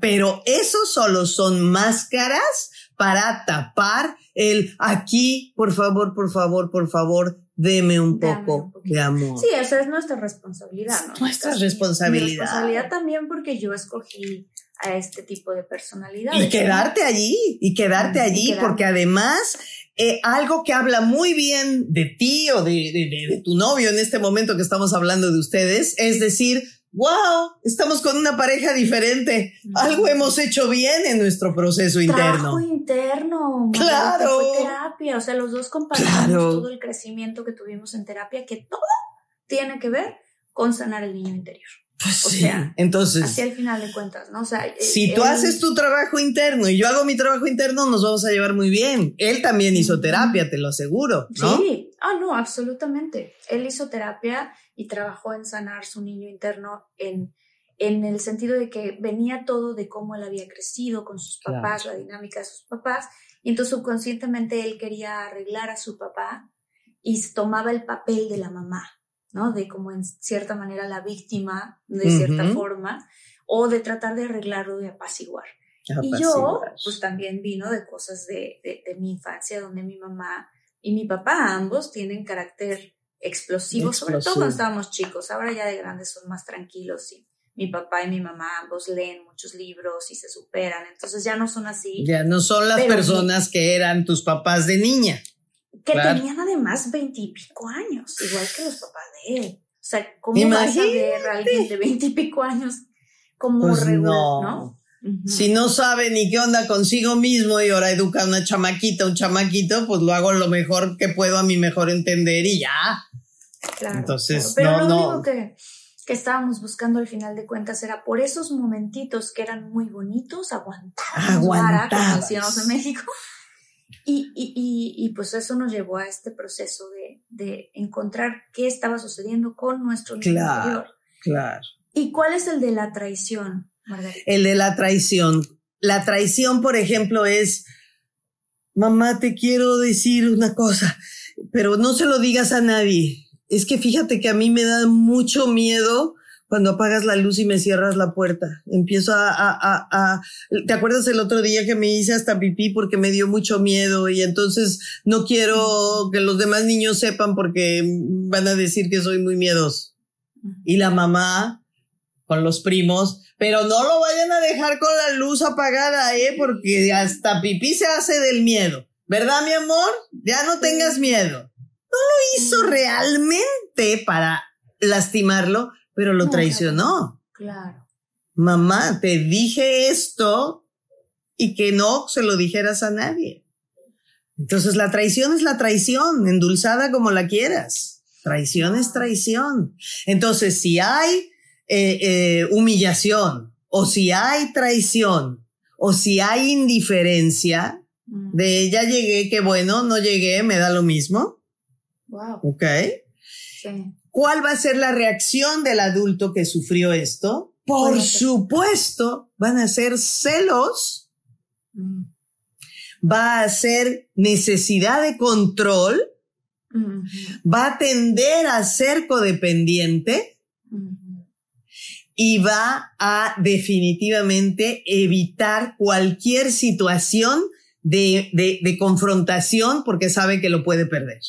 Pero eso solo son máscaras para tapar el aquí, por favor, por favor, por favor, deme un poco de amor. Sí, esa es nuestra responsabilidad, ¿no? Nuestra responsabilidad. Mi responsabilidad también porque yo escogí a este tipo de personalidad. Y quedarte allí, y quedarte allí, porque además eh, algo que habla muy bien de ti o de, de, de, tu novio en este momento que estamos hablando de ustedes, es decir, wow, estamos con una pareja diferente. Algo hemos hecho bien en nuestro proceso interno. Trabajo interno. Claro. Fue terapia. O sea, los dos compartimos todo el crecimiento que tuvimos en terapia, que todo tiene que ver con sanar el niño interior. Pues o sí. sea, entonces. Así al final de cuentas, ¿no? O sea, si tú haces tu trabajo interno y yo hago mi trabajo interno, nos vamos a llevar muy bien. Él también hizo terapia, te lo aseguro, ¿no? Sí, ah, no, absolutamente. Él hizo terapia y trabajó en sanar su niño interno en, en el sentido de que venía todo de cómo él había crecido con sus papás, la dinámica de sus papás, y entonces subconscientemente él quería arreglar a su papá y tomaba el papel de la mamá. ¿no? De como en cierta manera la víctima, de cierta forma, o de tratar de arreglarlo, de apaciguar. Y yo, pues también vino de cosas de, de, mi infancia, donde mi mamá y mi papá ambos tienen carácter explosivo, sobre todo cuando estábamos chicos. Ahora ya de grandes son más tranquilos y mi papá y mi mamá ambos leen muchos libros y se superan, entonces ya no son así. Ya no son las personas que eran tus papás de niña. Que tenían además veintipico años, igual que los papás de él. O sea, ¿cómo vas a ver a alguien de veintipico años como pues regular, no? Si no sabe ni qué onda consigo mismo y ahora educa a una chamaquita, un chamaquito, pues lo hago lo mejor que puedo a mi mejor entender y ya. Claro, Entonces, Pero lo único que, que estábamos buscando al final de cuentas era por esos momentitos que eran muy bonitos, aguantar. Aguantar. como decíamos en México. Y, y, y, y, pues eso nos llevó a este proceso de, de encontrar qué estaba sucediendo con nuestro niño claro, Claro. ¿Y cuál es el de la traición? El de la traición. La traición, por ejemplo, es, mamá, te quiero decir una cosa, pero no se lo digas a nadie. Es que fíjate que a mí me da mucho miedo cuando apagas la luz y me cierras la puerta. Empiezo a, a, a, ¿te acuerdas el otro día que me hice hasta pipí porque me dio mucho miedo y entonces no quiero que los demás niños sepan porque van a decir que soy muy miedoso. Y la mamá con los primos, pero no lo vayan a dejar con la luz apagada, ¿eh? Porque hasta pipí se hace del miedo. ¿Verdad, mi amor? Ya no tengas miedo. No lo hizo realmente para lastimarlo, pero lo traicionó. Claro. Mamá, te dije esto y que no se lo dijeras a nadie. Entonces la traición es la traición, endulzada como la quieras. Traición es traición. Entonces, si hay eh, eh, humillación, o si hay traición, o si hay indiferencia, mm. de ya llegué, que bueno, no llegué, me da lo mismo. Wow. Ok. ¿Cuál va a ser la reacción del adulto que sufrió esto? Por supuesto, van a ser celos. Mm. Va a ser necesidad de control. Va a tender a ser codependiente y va a definitivamente evitar cualquier situación de, de, de, confrontación porque sabe que lo puede perder.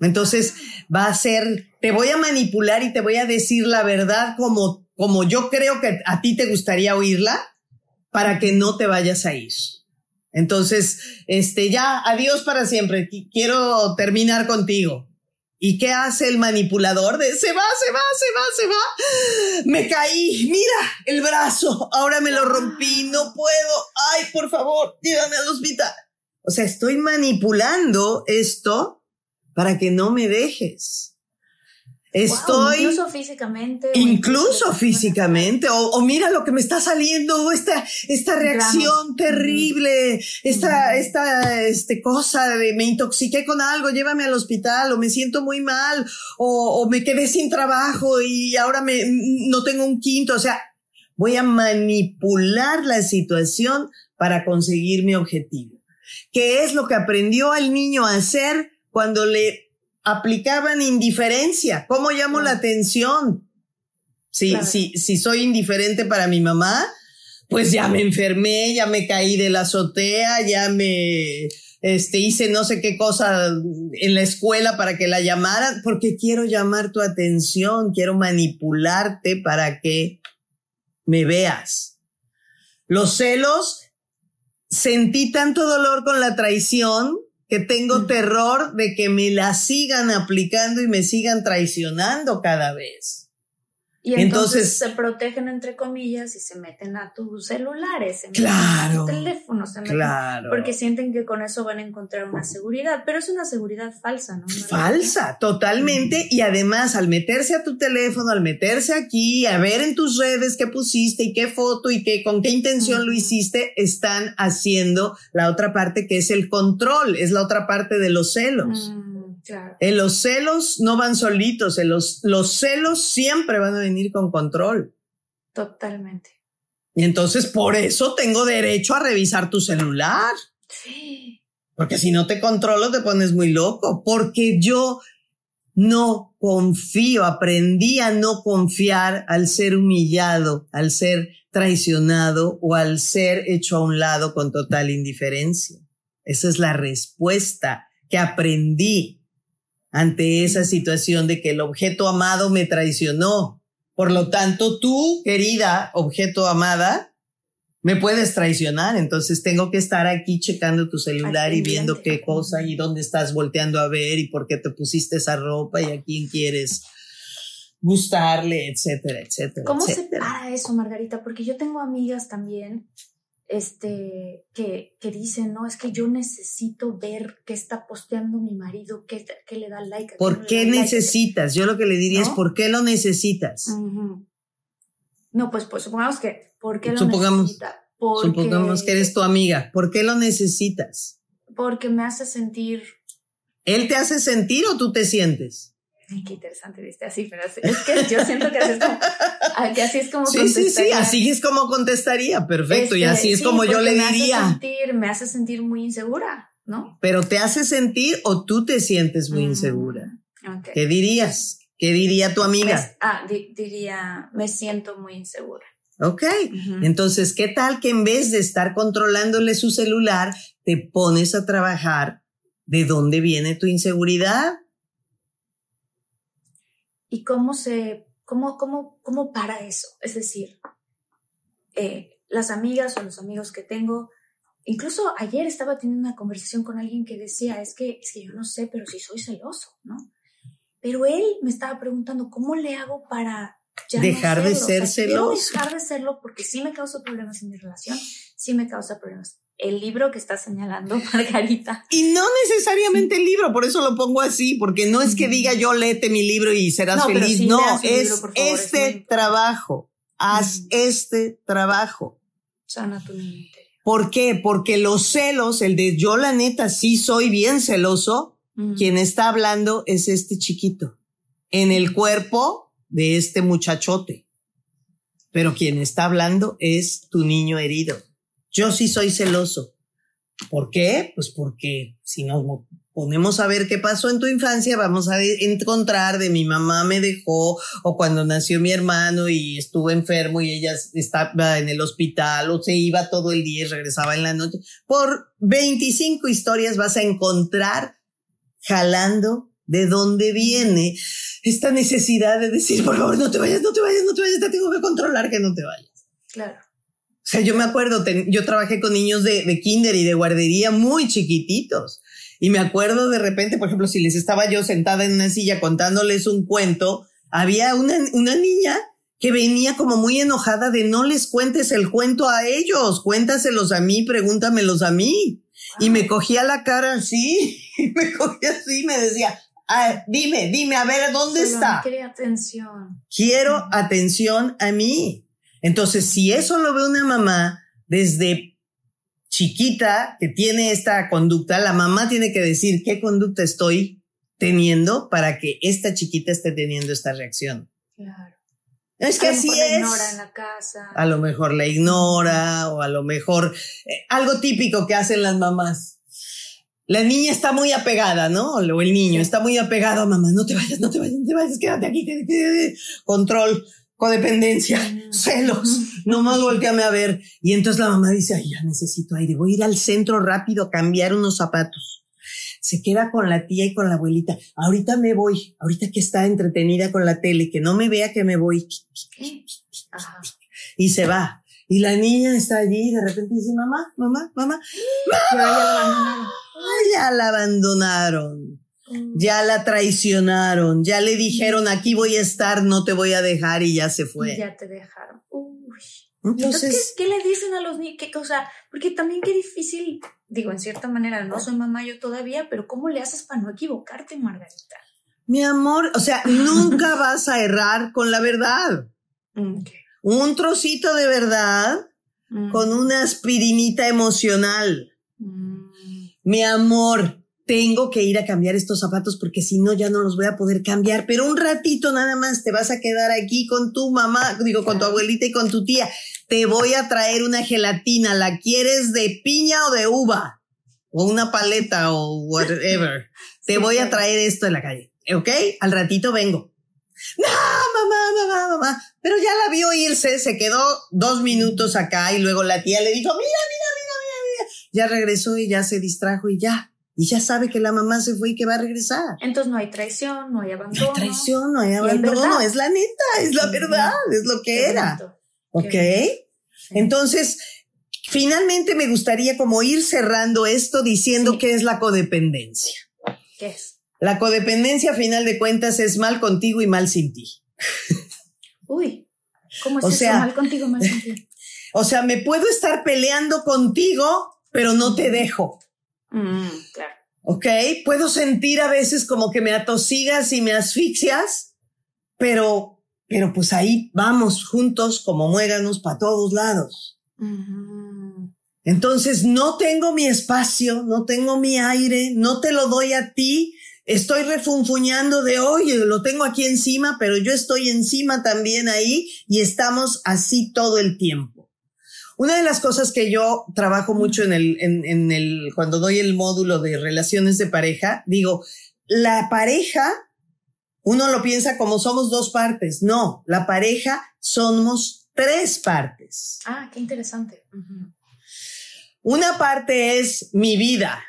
Entonces va a ser, te voy a manipular y te voy a decir la verdad como, como yo creo que a ti te gustaría oírla para que no te vayas a ir. Entonces, este, ya, adiós para siempre. Quiero terminar contigo. ¿Y qué hace el manipulador? De, se va, se va, se va, se va. Me caí, mira el brazo, ahora me lo rompí, no puedo. Ay, por favor, llévame al hospital. O sea, estoy manipulando esto para que no me dejes. Estoy. incluso físicamente. Incluso, físicamente. O, mira lo que me está saliendo, esta, esta reacción terrible, esta, esta, este cosa de me intoxiqué con algo, llévame al hospital, o me siento muy mal, o, o me quedé sin trabajo y ahora me, no tengo un quinto. O sea, voy a manipular la situación para conseguir mi objetivo. ¿Qué es lo que aprendió al niño a hacer cuando le aplicaban indiferencia. ¿Cómo llamo la atención? Si, si, si soy indiferente para mi mamá, pues ya me enfermé, ya me caí de la azotea, ya me este, hice no sé qué cosa en la escuela para que la llamaran, porque quiero llamar tu atención, quiero manipularte para que me veas. Los celos, sentí tanto dolor con la traición que tengo terror de que me la sigan aplicando y me sigan traicionando cada vez. Y entonces, se protegen entre comillas y se meten a tus celulares, se meten a tu teléfono, se meten, claro. porque sienten que con eso van a encontrar una seguridad, pero es una seguridad falsa, ¿no? falsa, totalmente. Y además, al meterse a tu teléfono, al meterse aquí, a ver en tus redes qué pusiste y qué foto y qué, con qué intención lo hiciste, están haciendo la otra parte que es el control, es la otra parte de los celos. Mm. En los celos no van solitos, en los, los celos siempre van a venir con control. Totalmente. Y entonces por eso tengo derecho a revisar tu celular. Sí. Porque si no te controlo te pones muy loco. Porque yo no confío, aprendí a no confiar al ser humillado, al ser traicionado o al ser hecho a un lado con total indiferencia. Esa es la respuesta que aprendí ante esa situación de que el objeto amado me traicionó. Por lo tanto, tú, querida objeto amada, me puedes traicionar. Entonces tengo que estar aquí checando tu celular y viendo qué cosa y dónde estás volteando a ver y por qué te pusiste esa ropa y a quién quieres gustarle, etcétera, etcétera. ¿Cómo se para eso, Margarita? Porque yo tengo amigas también este, que, que dicen, no, es que yo necesito ver qué está posteando mi marido, qué, qué le da like. ¿Por qué necesitas? Yo lo que le diría es, ¿por qué lo necesitas? No, pues, pues supongamos que, ¿por qué lo necesita? supongamos que eres tu amiga, ¿por qué lo necesitas? Porque me hace sentir... ¿Él te hace sentir o tú te sientes? Ay, qué interesante, viste así, pero es que yo siento que así es como, así es como sí, Sí, sí, así es como contestaría, perfecto, y así es como yo le diría. Me hace, sentir, me hace sentir muy insegura, ¿no? Pero te hace sentir o tú te sientes muy mm, insegura. ¿Qué dirías? ¿Qué diría tu amiga? ah, diría, me siento muy insegura. Ok, entonces, ¿qué tal que en vez de estar controlándole su celular, te pones a trabajar de dónde viene tu inseguridad? Y cómo se, cómo, cómo, cómo para eso. Es decir, eh, las amigas o los amigos que tengo, incluso ayer estaba teniendo una conversación con alguien que decía, es que, es que yo no sé, pero si soy celoso, ¿no? Pero él me estaba preguntando, ¿cómo le hago para ya dejar de ser celoso? Dejar de serlo porque sí me causa problemas en mi relación, sí me causa problemas el libro que está señalando Margarita. Y no necesariamente el libro, por eso lo pongo así, porque no es que diga yo léete mi libro y serás feliz. no, es este trabajo. Haz este trabajo. Sana tu ¿Por qué? Porque los celos, el de yo la neta sí soy bien celoso, quien está hablando es este chiquito en el cuerpo de este muchachote. Pero quien está hablando es tu niño herido. Yo sí soy celoso. ¿Por qué? Pues porque si nos ponemos a ver qué pasó en tu infancia, vamos a encontrar de mi mamá me dejó o cuando nació mi hermano y estuvo enfermo y ella estaba en el hospital o se iba todo el día y regresaba en la noche. Por 25 historias vas a encontrar jalando de dónde viene esta necesidad de decir, por favor, no te vayas, no te vayas, no te vayas, te tengo que controlar que no te vayas. Claro. O sea, yo me acuerdo, yo trabajé con niños de, de kinder y de guardería muy chiquititos. Y me acuerdo de repente, por ejemplo, si les estaba yo sentada en una silla contándoles un cuento, había una, una niña que venía como muy enojada de no les cuentes el cuento a ellos, cuéntaselos a mí, pregúntamelos a mí. Y me cogía la cara así, y me cogía así y me decía, ah, dime, dime, a ver, ¿dónde está? Quiero atención. Quiero atención a mí. Entonces, si eso lo ve una mamá desde chiquita que tiene esta conducta, la mamá tiene que decir qué conducta estoy teniendo para que esta chiquita esté teniendo esta reacción. Claro. Es que así es. ignora en la casa. A lo mejor la ignora o a lo mejor eh, algo típico que hacen las mamás. La niña está muy apegada, ¿no? O el niño está muy apegado a mamá. No te vayas, no te vayas, no te vayas, quédate aquí. Quédate. Control codependencia, celos, no más volteame a ver. Y entonces la mamá dice, ay, ya necesito aire, voy a ir al centro rápido a cambiar unos zapatos. Se queda con la tía y con la abuelita. Ahorita me voy, ahorita que está entretenida con la tele, que no me vea que me voy. Y se va. Y la niña está allí y de repente dice, mamá, mamá, mamá, ¡Mamá! ya la abandonaron. Mm. Ya la traicionaron, ya le dijeron aquí voy a estar, no te voy a dejar y ya se fue. ya te dejaron. Uy. Entonces, ¿qué, le dicen a los niños? ¿Qué cosa? Porque también qué difícil, digo, en cierta manera, no soy mamá yo todavía, pero ¿cómo le haces para no equivocarte, Margarita? Mi amor, o sea, nunca vas a errar con la verdad. Un trocito de verdad mm. con una aspirinita emocional. Mm. Mi amor, tengo que ir a cambiar estos zapatos porque si no ya no los voy a poder cambiar, pero un ratito nada más te vas a quedar aquí con tu mamá, digo, con tu abuelita y con tu tía. Te voy a traer una gelatina, ¿la quieres de piña o de uva? O una paleta o whatever. te voy a traer esto en la calle, ¿ok? Al ratito vengo. No, mamá, mamá, mamá. Pero ya la vio irse, se quedó dos minutos acá y luego la tía le dijo, mira, mira, mira, mira, mira. Ya regresó y ya se distrajo y ya y ya sabe que la mamá se fue y que va a regresar. Entonces no hay traición, no hay abandono. No hay traición, no hay abandono, es la neta, es la verdad, es lo que era. ¿Ok? Entonces, finalmente me gustaría como ir cerrando esto diciendo qué es la codependencia. ¿Qué es? La codependencia, a final de cuentas, es mal contigo y mal sin ti. Uy, ¿cómo es o eso? mal contigo mal sin ti. O sea, me puedo estar peleando contigo, pero no te dejo. Mm, claro. ¿Ok? Puedo sentir a veces como que me atosigas y me asfixias, pero, pero pues ahí vamos juntos como muéganos para todos lados. Entonces no tengo mi espacio, no tengo mi aire, no te lo doy a ti. Estoy refunfuñando de, oye, lo tengo aquí encima, pero yo estoy encima también ahí y estamos así todo el tiempo. Una de las cosas que yo trabajo mucho en el, en, el, cuando doy el módulo de relaciones de pareja, digo, la pareja, uno lo piensa como somos dos partes. No, la pareja somos tres partes. Ah, qué interesante. Una parte es mi vida,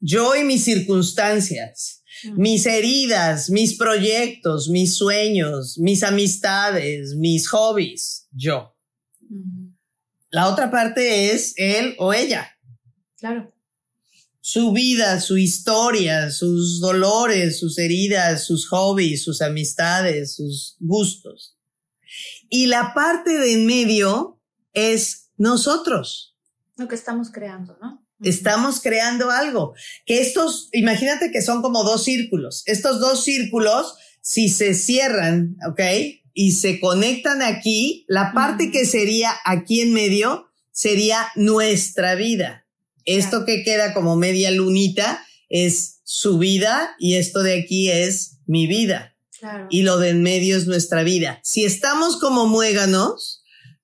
yo y mis circunstancias, mis heridas, mis proyectos, mis sueños, mis amistades, mis hobbies, yo. La otra parte es él o ella. Claro. Su vida, su historia, sus dolores, sus heridas, sus hobbies, sus amistades, sus gustos. Y la parte de en medio es nosotros. Lo que estamos creando, ¿no? Estamos creando algo. Que estos, imagínate que son como dos círculos. Estos dos círculos, si se cierran, ¿ok? Y se conectan aquí, la parte que sería aquí en medio sería nuestra vida. Esto que queda como media lunita es su vida y esto de aquí es mi vida. Y lo de en medio es nuestra vida. Si estamos como muéganos,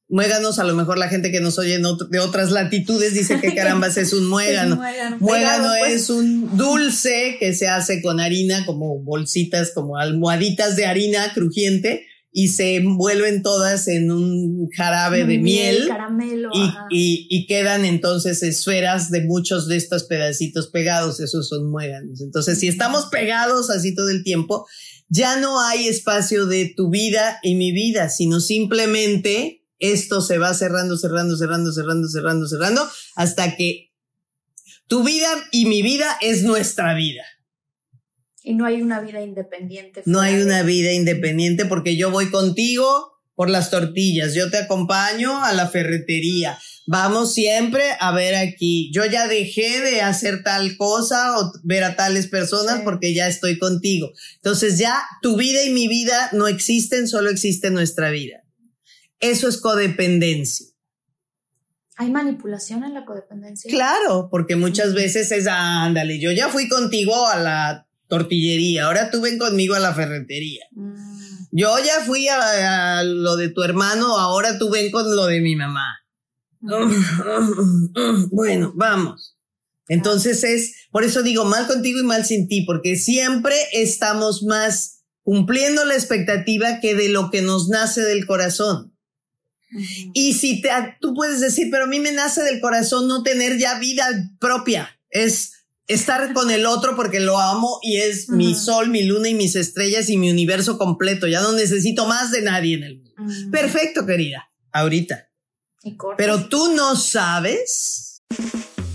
muéganos, a lo mejor la gente que nos oye de otras latitudes dice que carambas es un muégano. muégano, pues. es un dulce que se hace con harina, como bolsitas, como almohaditas de harina crujiente y se envuelven todas en un jarabe de miel, caramelo, y, y, quedan entonces esferas de muchos de estos pedacitos pegados, esos son muéganos. Entonces, si estamos pegados así todo el tiempo, ya no hay espacio de tu vida y mi vida, sino simplemente esto se va cerrando, cerrando, cerrando, cerrando, cerrando, cerrando, hasta que tu vida y mi vida es nuestra vida. Y no hay una vida independiente. No hay una vida independiente porque yo voy contigo por las tortillas, yo te acompaño a la ferretería. Vamos siempre a ver aquí. Yo ya dejé de hacer tal cosa o ver a tales personas porque ya estoy contigo. Entonces ya tu vida y mi vida no existen, solo existe nuestra vida. Eso es codependencia. ¿Hay manipulación en la codependencia? Claro, porque muchas veces es, ándale, yo ya fui contigo a la tortillería, ahora tú ven conmigo a la ferretería. Mm. Yo ya fui a, lo de tu hermano, ahora tú ven con lo de mi mamá. Mm. bueno, vamos. Entonces es, por eso digo, mal contigo y mal sin ti, porque siempre estamos más cumpliendo la expectativa que de lo que nos nace del corazón. Y si te, tú puedes decir, pero a mí me nace del corazón no tener ya vida propia, es estar con el otro porque lo amo y es mi sol, mi luna y mis estrellas y mi universo completo. Ya no necesito más de nadie en el mundo. Perfecto, querida. Ahorita. Pero tú no sabes.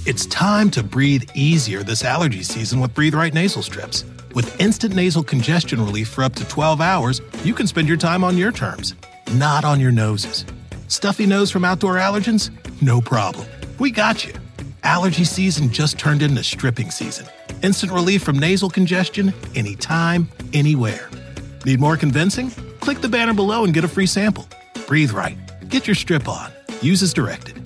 It's time to breathe easier this allergy season with Breathe Right nasal strips. With instant nasal congestion relief for up to 12 hours, you can spend your time on your terms, not on your noses. Stuffy nose from outdoor allergens? No problem. We got you. Allergy season just turned into stripping season. Instant relief from nasal congestion anytime, anywhere. Need more convincing? Click the banner below and get a free sample. Breathe right. Get your strip on. Use as directed.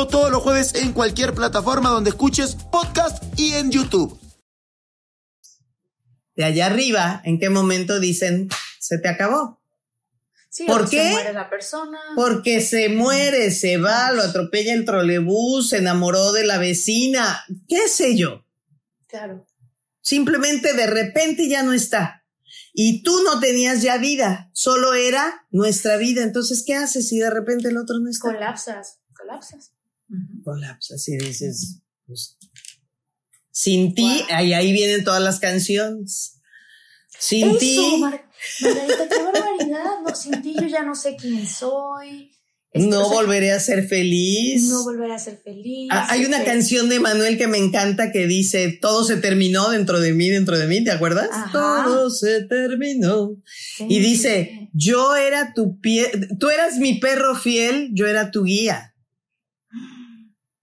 Todos los jueves en cualquier plataforma donde escuches podcast y en YouTube. De allá arriba, ¿en qué momento dicen se te acabó? Sí, ¿Por qué? Se muere la persona. Porque se muere, se va, lo atropella el trolebús, se enamoró de la vecina, qué sé yo. Claro. Simplemente de repente ya no está. Y tú no tenías ya vida, solo era nuestra vida. Entonces, ¿qué haces si de repente el otro no está? Colapsas, colapsas. Ujú. Colapsas y dices, pues, sin ti, ahí, ahí vienen todas las canciones. Sin ti, Mar- Margarita, qué barbaridad. No, sin ti yo ya no sé quién soy. No o sea, volveré a ser feliz. No volveré a ser feliz. Ah, hay una canción de Manuel que me encanta que dice, todo se terminó dentro de mí, dentro de mí, ¿te acuerdas? Ajá. Todo se terminó. sí, Y dice, yo era tu pie, tú eras mi perro fiel, yo era tu guía.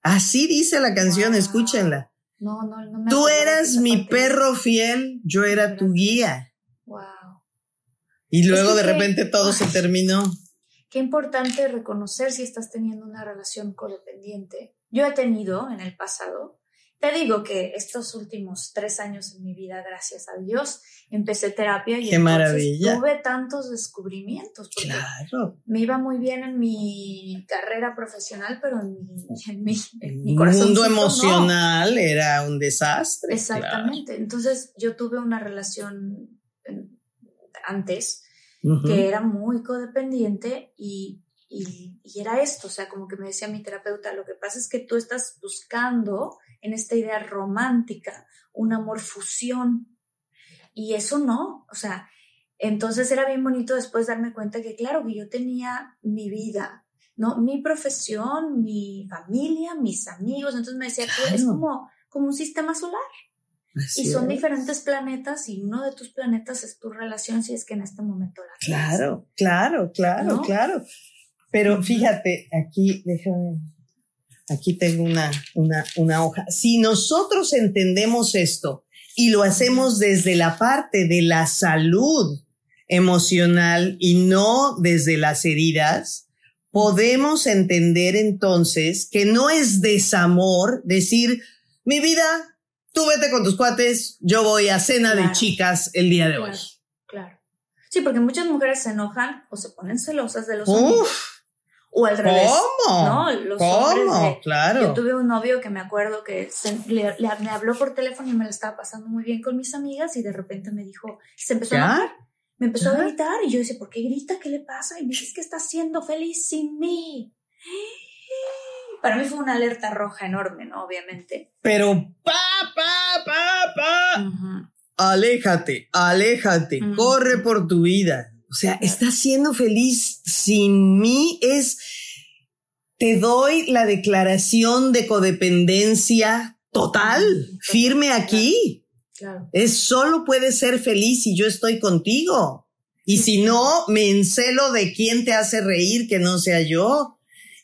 Así dice la canción, escúchenla. No, no, no me Tú eras mi perro fiel, yo era tu guía. Wow. Y luego que de repente todo se terminó. Qué importante reconocer si estás teniendo una relación codependiente. Yo he tenido en el pasado. Te digo que estos últimos tres años en mi vida, gracias a Dios, empecé terapia y Qué entonces tuve tantos descubrimientos. Porque Claro. me iba muy bien en mi carrera profesional, pero en mi, en mi, en mi El corazoncito mundo no. emocional era un desastre. Exactamente. Entonces yo tuve una relación antes que era muy codependiente y, y, y era esto, o sea, como que me decía mi terapeuta, lo que pasa es que tú estás buscando en esta idea romántica un amor fusión y eso no, o sea, entonces era bien bonito después darme cuenta que claro, que yo tenía mi vida, ¿no? Mi profesión, mi familia, mis amigos, entonces me decía, tú es Claro. como, como un sistema solar. Así Y son es. diferentes planetas y uno de tus planetas es tu relación si es que en este momento la tienes. Claro, claro, claro, ¿No? claro. Pero fíjate, aquí, déjame, aquí tengo una, una, una hoja. Si nosotros entendemos esto y lo hacemos desde la parte de la salud emocional y no desde las heridas, podemos entender entonces que no es desamor decir, mi vida, tú vete con tus cuates, yo voy a cena de chicas el día de hoy. Claro. Sí, porque muchas mujeres se enojan o se ponen celosas de los hombres. Uf, O al revés. ¿cómo? ¿no? Los hombres ¿Cómo? de- claro. Yo tuve un novio que me acuerdo que se- le- le- me habló por teléfono y me lo estaba pasando muy bien con mis amigas y de repente me dijo, se empezó a ¿Ya? enojar. Me empezó ¿Ya? a gritar y yo decía, ¿por qué grita? ¿Qué le pasa? Y me dice, es que está siendo feliz sin mí. Para mí fue una alerta roja enorme, ¿no? Obviamente. Pero pa, pa, pa, pa. Ujú. Aléjate, aléjate, Mm. corre por tu vida. O sea, estás siendo feliz sin mí. Es, te doy la declaración de codependencia total, firme aquí. Claro. Es solo puedes ser feliz si yo estoy contigo. Y si no, me encelo de quién te hace reír que no sea yo.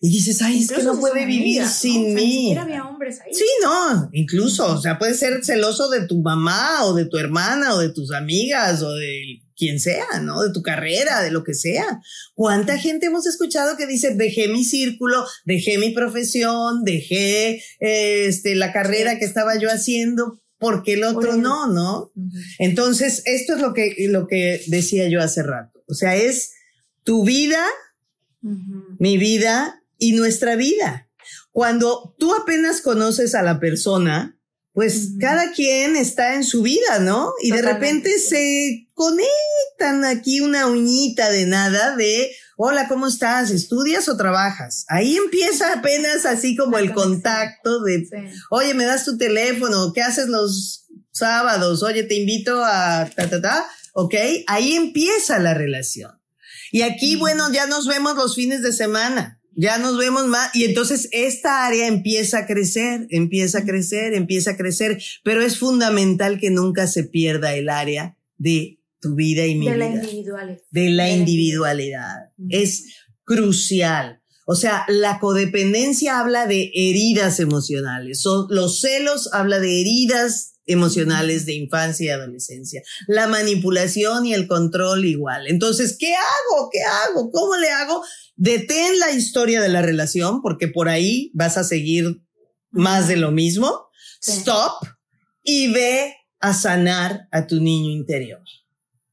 Y dices, ay, es que no puede vivir sin O sea, Ni mí. había hombres ahí. Sí, no, incluso, o sea, puedes ser celoso de tu mamá o de tu hermana o de tus amigas o de quien sea, ¿no? De tu carrera, de lo que sea. ¿Cuánta gente hemos escuchado que dice, dejé mi círculo, dejé mi profesión, dejé este, la carrera que estaba yo haciendo, porque el otro no, ¿no? Entonces, esto es lo que, lo que decía yo hace rato. O sea, es tu vida, mi vida y nuestra vida. Cuando tú apenas conoces a la persona, pues cada quien está en su vida, ¿no? Y de repente se conectan aquí una uñita de nada de, hola, ¿cómo estás? ¿Estudias o trabajas? Ahí empieza apenas así como el contacto de, Sí. oye, me das tu teléfono, ¿qué haces los sábados? Oye, te invito a ta, ta, ta, ¿ok? Ahí empieza la relación. Y aquí, bueno, ya nos vemos los fines de semana, ya nos vemos más, y entonces esta área empieza a crecer, empieza a crecer, empieza a crecer, pero es fundamental que nunca se pierda el área de tu vida y mi De la vida individualidad. de la la individualidad. Es crucial. O sea, la codependencia habla de heridas emocionales. So- los celos habla de heridas emocionales de infancia y adolescencia. La manipulación y el control igual. Entonces, ¿qué hago? ¿Qué hago? ¿Cómo le hago? Detén la historia de la relación porque por ahí vas a seguir más de lo mismo. Stop y ve a sanar a tu niño interior.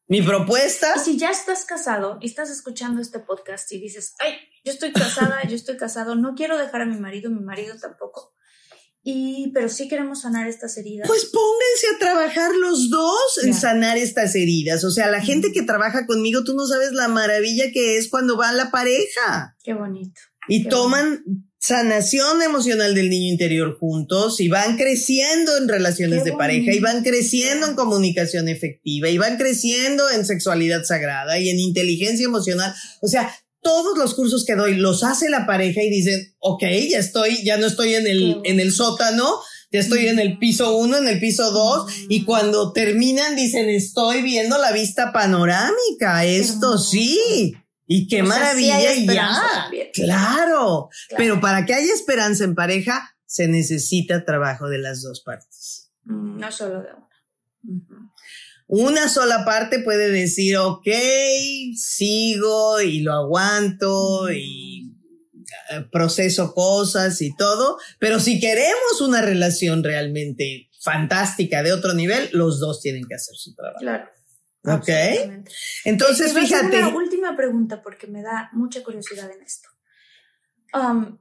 Mi propuesta. Y si ya estás casado y estás escuchando este podcast y dices, ay, yo estoy casada, yo estoy casado, no quiero dejar a mi marido, mi marido tampoco y, pero sí queremos sanar estas heridas. Pues pónganse a trabajar los dos en sanar estas heridas. O sea, la gente que trabaja conmigo, tú no sabes la maravilla que es cuando va la pareja. Qué bonito. Y toman sanación emocional del niño interior juntos y van creciendo en relaciones de pareja y van creciendo en comunicación efectiva y van creciendo en sexualidad sagrada y en inteligencia emocional. O sea, todos los cursos que doy los hace la pareja y dicen, ok, ya estoy, ya no estoy en el, en el sótano, ya estoy en el piso uno, en el piso dos, y cuando terminan dicen, estoy viendo la vista panorámica, esto sí. Y qué maravilla, y ya. Claro. Pero para que haya esperanza en pareja, se necesita trabajo de las dos partes. Mm, no solo de una. Una sola parte puede decir, ok, sigo y lo aguanto y eh, proceso cosas y todo, pero si queremos una relación realmente fantástica de otro nivel, los dos tienen que hacer su trabajo. Claro. Ok. Entonces, fíjate. Una última pregunta porque me da mucha curiosidad en esto. Um,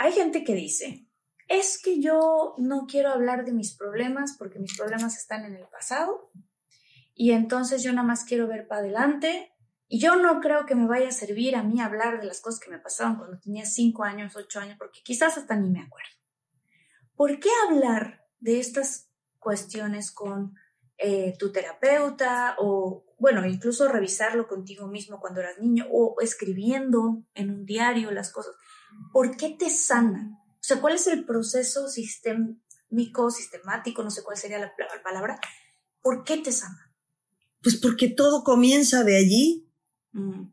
hay gente que dice, es que yo no quiero hablar de mis problemas porque mis problemas están en el pasado y entonces yo nada más quiero ver para adelante y yo no creo que me vaya a servir a mí hablar de las cosas que me pasaron cuando tenía cinco años, ocho años, porque quizás hasta ni me acuerdo. ¿Por qué hablar de estas cuestiones con eh, tu terapeuta o, bueno, incluso revisarlo contigo mismo cuando eras niño o escribiendo en un diario las cosas? ¿Por qué te sanan? O sea, ¿cuál es el proceso sistémico, sistemático, no sé cuál sería la palabra? ¿Por qué te sanan? Pues porque todo comienza de allí. Mm.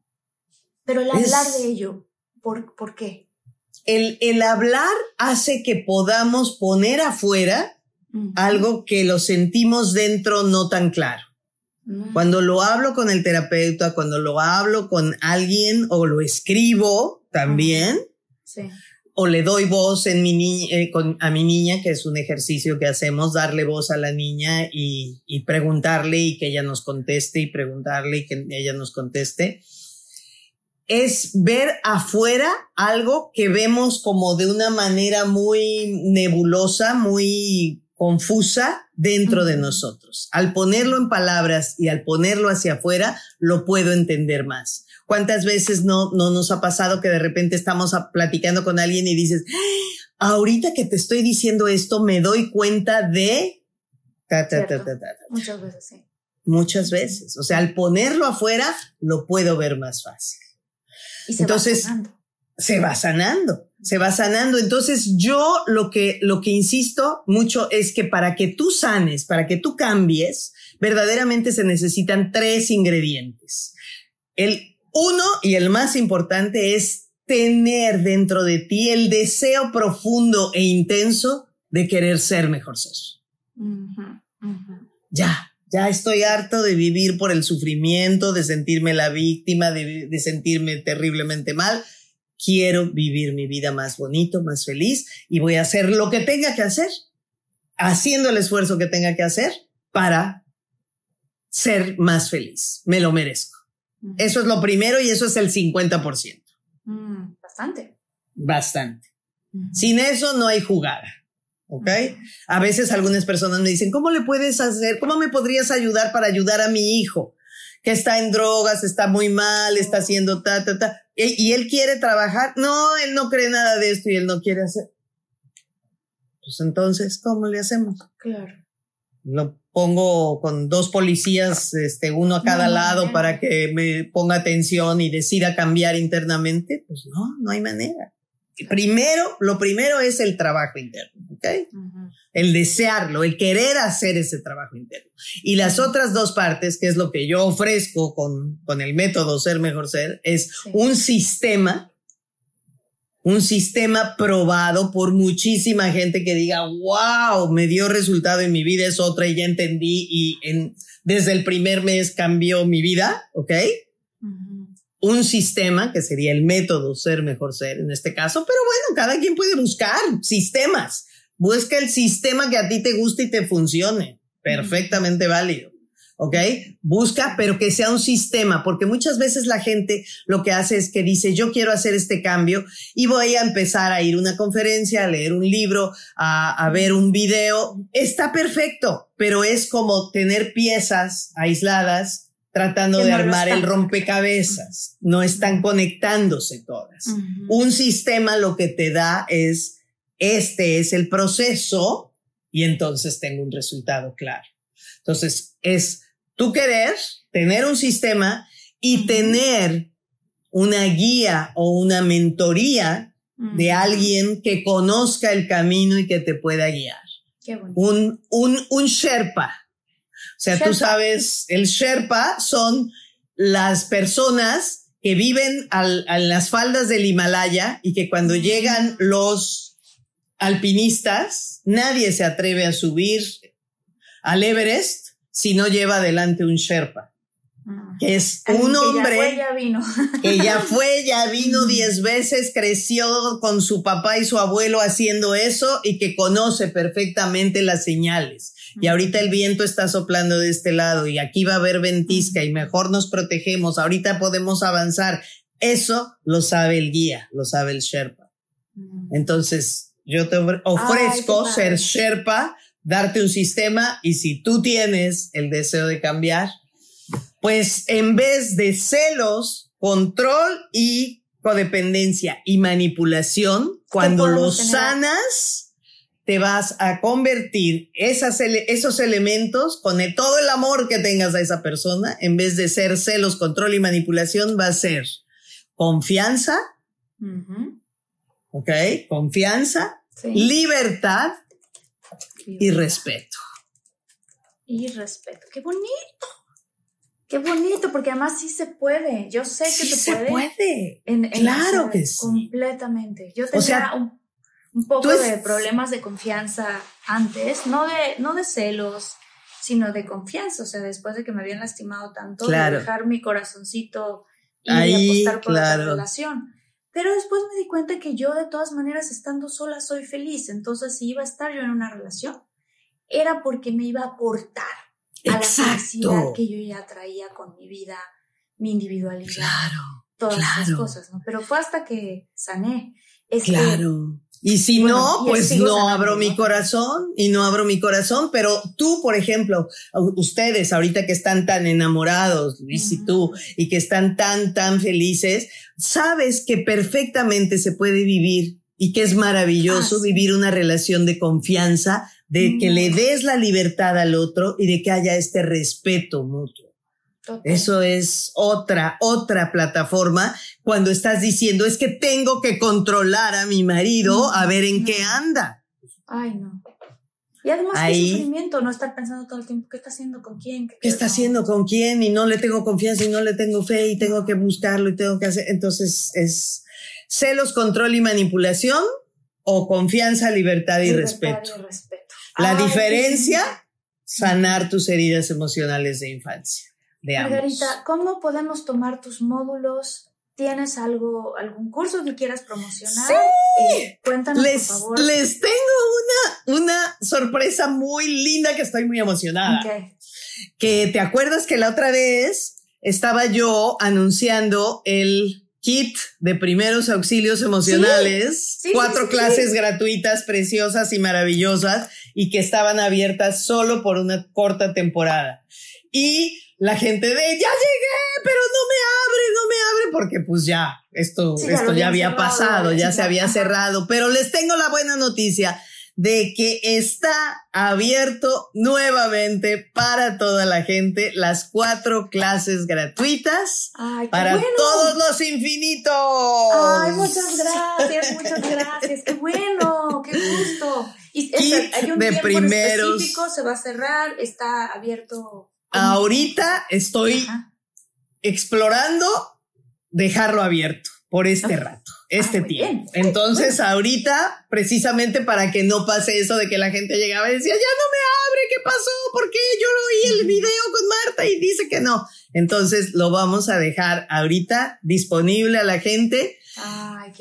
Pero el hablar de ello, ¿por, ¿por qué? El, el, hablar hace que podamos poner afuera algo que lo sentimos dentro no tan claro. Mm. Cuando lo hablo con el terapeuta, cuando lo hablo con alguien o lo escribo también, sí o le doy voz en mi eh, a mi niña, que es un ejercicio que hacemos, darle voz a la niña y, y, preguntarle y que ella nos conteste y preguntarle y que ella nos conteste, es ver afuera algo que vemos como de una manera muy nebulosa, muy confusa dentro de nosotros. Al ponerlo en palabras y al ponerlo hacia afuera, lo puedo entender más. ¿Cuántas veces no, no nos ha pasado que de repente estamos platicando con alguien y dices, ¡Ah! ahorita que te estoy diciendo esto, me doy cuenta de... Muchas veces, sí. Muchas veces. O sea, al ponerlo afuera, lo puedo ver más fácil. Y se Entonces, va sanando. se va sanando, se va sanando. Entonces, yo lo que, lo que insisto mucho es que para que tú sanes, para que tú cambies, verdaderamente se necesitan tres ingredientes. El uno, y el más importante, es tener dentro de ti el deseo profundo e intenso de querer ser mejor ser. Ya, ya estoy harto de vivir por el sufrimiento, de sentirme la víctima, de, de, sentirme terriblemente mal. Quiero vivir mi vida más bonito, más feliz y voy a hacer lo que tenga que hacer, haciendo el esfuerzo que tenga que hacer para ser más feliz. Me lo merezco. Eso es lo primero y eso es el 50%. Mm, bastante. Bastante. Sin eso no hay jugada. ¿Ok? A veces algunas personas me dicen, ¿cómo le puedes hacer? ¿Cómo me podrías ayudar para ayudar a mi hijo? Que está en drogas, está muy mal, está haciendo ta, ta, ta. Y, él quiere trabajar. No, él no cree nada de esto y él no quiere hacer. Pues entonces, ¿cómo le hacemos? Claro. No pongo con dos policías, este, uno a cada lado para que me ponga atención y decida cambiar internamente, pues no, no hay manera. Primero, lo primero es el trabajo interno, ¿ok? El desearlo, el querer hacer ese trabajo interno. Y las otras dos partes, que es lo que yo ofrezco con, con el método Ser Mejor Ser, es un sistema un sistema probado por muchísima gente que diga, wow, me dio resultado en mi vida, es otra y ya entendí y en, desde el primer mes cambió mi vida, ¿ok? Un sistema que sería el método ser mejor ser en este caso, pero bueno, cada quien puede buscar sistemas. Busca el sistema que a ti te guste y te funcione. Perfectamente válido. ¿Ok? Busca, pero que sea un sistema, porque muchas veces la gente lo que hace es que dice, yo quiero hacer este cambio y voy a empezar a ir a una conferencia, a leer un libro, a, a ver un video. Está perfecto, pero es como tener piezas aisladas tratando de armar el rompecabezas. No están conectándose todas. Un sistema lo que te da es, este es el proceso y entonces tengo un resultado claro. Entonces, es tú querer tener un sistema y tener una guía o una mentoría de alguien que conozca el camino y que te pueda guiar. Un, un, un Sherpa. O sea, tú sabes, el Sherpa son las personas que viven al, a las faldas del Himalaya y que cuando llegan los alpinistas, nadie se atreve a subir al Everest si no lleva adelante un Sherpa. Ah. Que es un hombre que ya, vino. que ya fue, ya vino diez veces, creció con su papá y su abuelo haciendo eso y que conoce perfectamente las señales. Y ahorita el viento está soplando de este lado y aquí va a haber ventisca y mejor nos protegemos, ahorita podemos avanzar. Eso lo sabe el guía, lo sabe el Sherpa. Entonces, yo te ofrezco ser Sherpa darte un sistema y si tú tienes el deseo de cambiar, pues en vez de celos, control y codependencia y manipulación, cuando lo sanas, te vas a convertir esas, esos elementos con todo el amor que tengas a esa persona, en vez de ser celos, control y manipulación, va a ser confianza, ¿ok? Confianza, libertad y respeto. Y respeto. Qué bonito. Qué bonito, porque además sí se puede. Yo sé que se, puede. claro que sí. Completamente. Yo tenía un, poco de problemas de confianza antes, no de, no de celos, sino de confianza. O sea, después de que me habían lastimado tanto, de dejar mi corazoncito y apostar por la relación. Pero después me di cuenta que yo de todas maneras estando sola soy feliz, entonces si iba a estar yo en una relación, era porque me iba a aportar a la felicidad que yo ya traía con mi vida, mi individualidad, claro, todas esas cosas, ¿no? Pero fue hasta que sané. claro. Y si no, pues no abro mi corazón y no abro mi corazón, pero tú, por ejemplo, ustedes ahorita que están tan enamorados, Luis y tú, y que están tan, tan felices, sabes que perfectamente se puede vivir y que es maravilloso ah, vivir una relación de confianza, de que le des la libertad al otro y de que haya este respeto mutuo. Eso es otra, otra plataforma cuando estás diciendo es que tengo que controlar a mi marido a ver en qué anda. Ay, no. Y además Ahí, sufrimiento, no estar pensando todo el tiempo qué está haciendo con quién. ¿Qué, está haciendo con quién? Y no le tengo confianza y no le tengo fe y tengo que buscarlo y tengo que hacer. Entonces es celos, control y manipulación o confianza, libertad y respeto. La diferencia, sanar tus heridas emocionales de infancia. Margarita, ¿cómo podemos tomar tus módulos? ¿Tienes algo, algún curso que quieras promocionar? Sí. Eh, cuéntanos, les, por favor. Les tengo una, una sorpresa muy linda que estoy muy emocionada. Que te acuerdas que la otra vez estaba yo anunciando el kit de primeros auxilios emocionales, cuatro clases gratuitas, preciosas y maravillosas, y que estaban abiertas solo por una corta temporada. Y la gente de ya llegué, pero no me abre, no me abre, porque pues ya, esto, esto ya había pasado, ya se había cerrado, pero les tengo la buena noticia de que está abierto nuevamente para toda la gente las cuatro clases gratuitas para todos los infinitos. Ay, muchas gracias, muchas gracias, qué bueno, qué gusto. Y hay un de tiempo primeros. específico, se va a cerrar, está abierto Ahorita estoy explorando dejarlo abierto por este rato. este ah, tiempo. Entonces, ahorita, precisamente para que no pase eso de que la gente llegaba y decía, ya no me abre, ¿qué pasó? ¿Por qué? Yo oí el video con Marta y dice que no. Entonces, lo vamos a dejar ahorita disponible a la gente.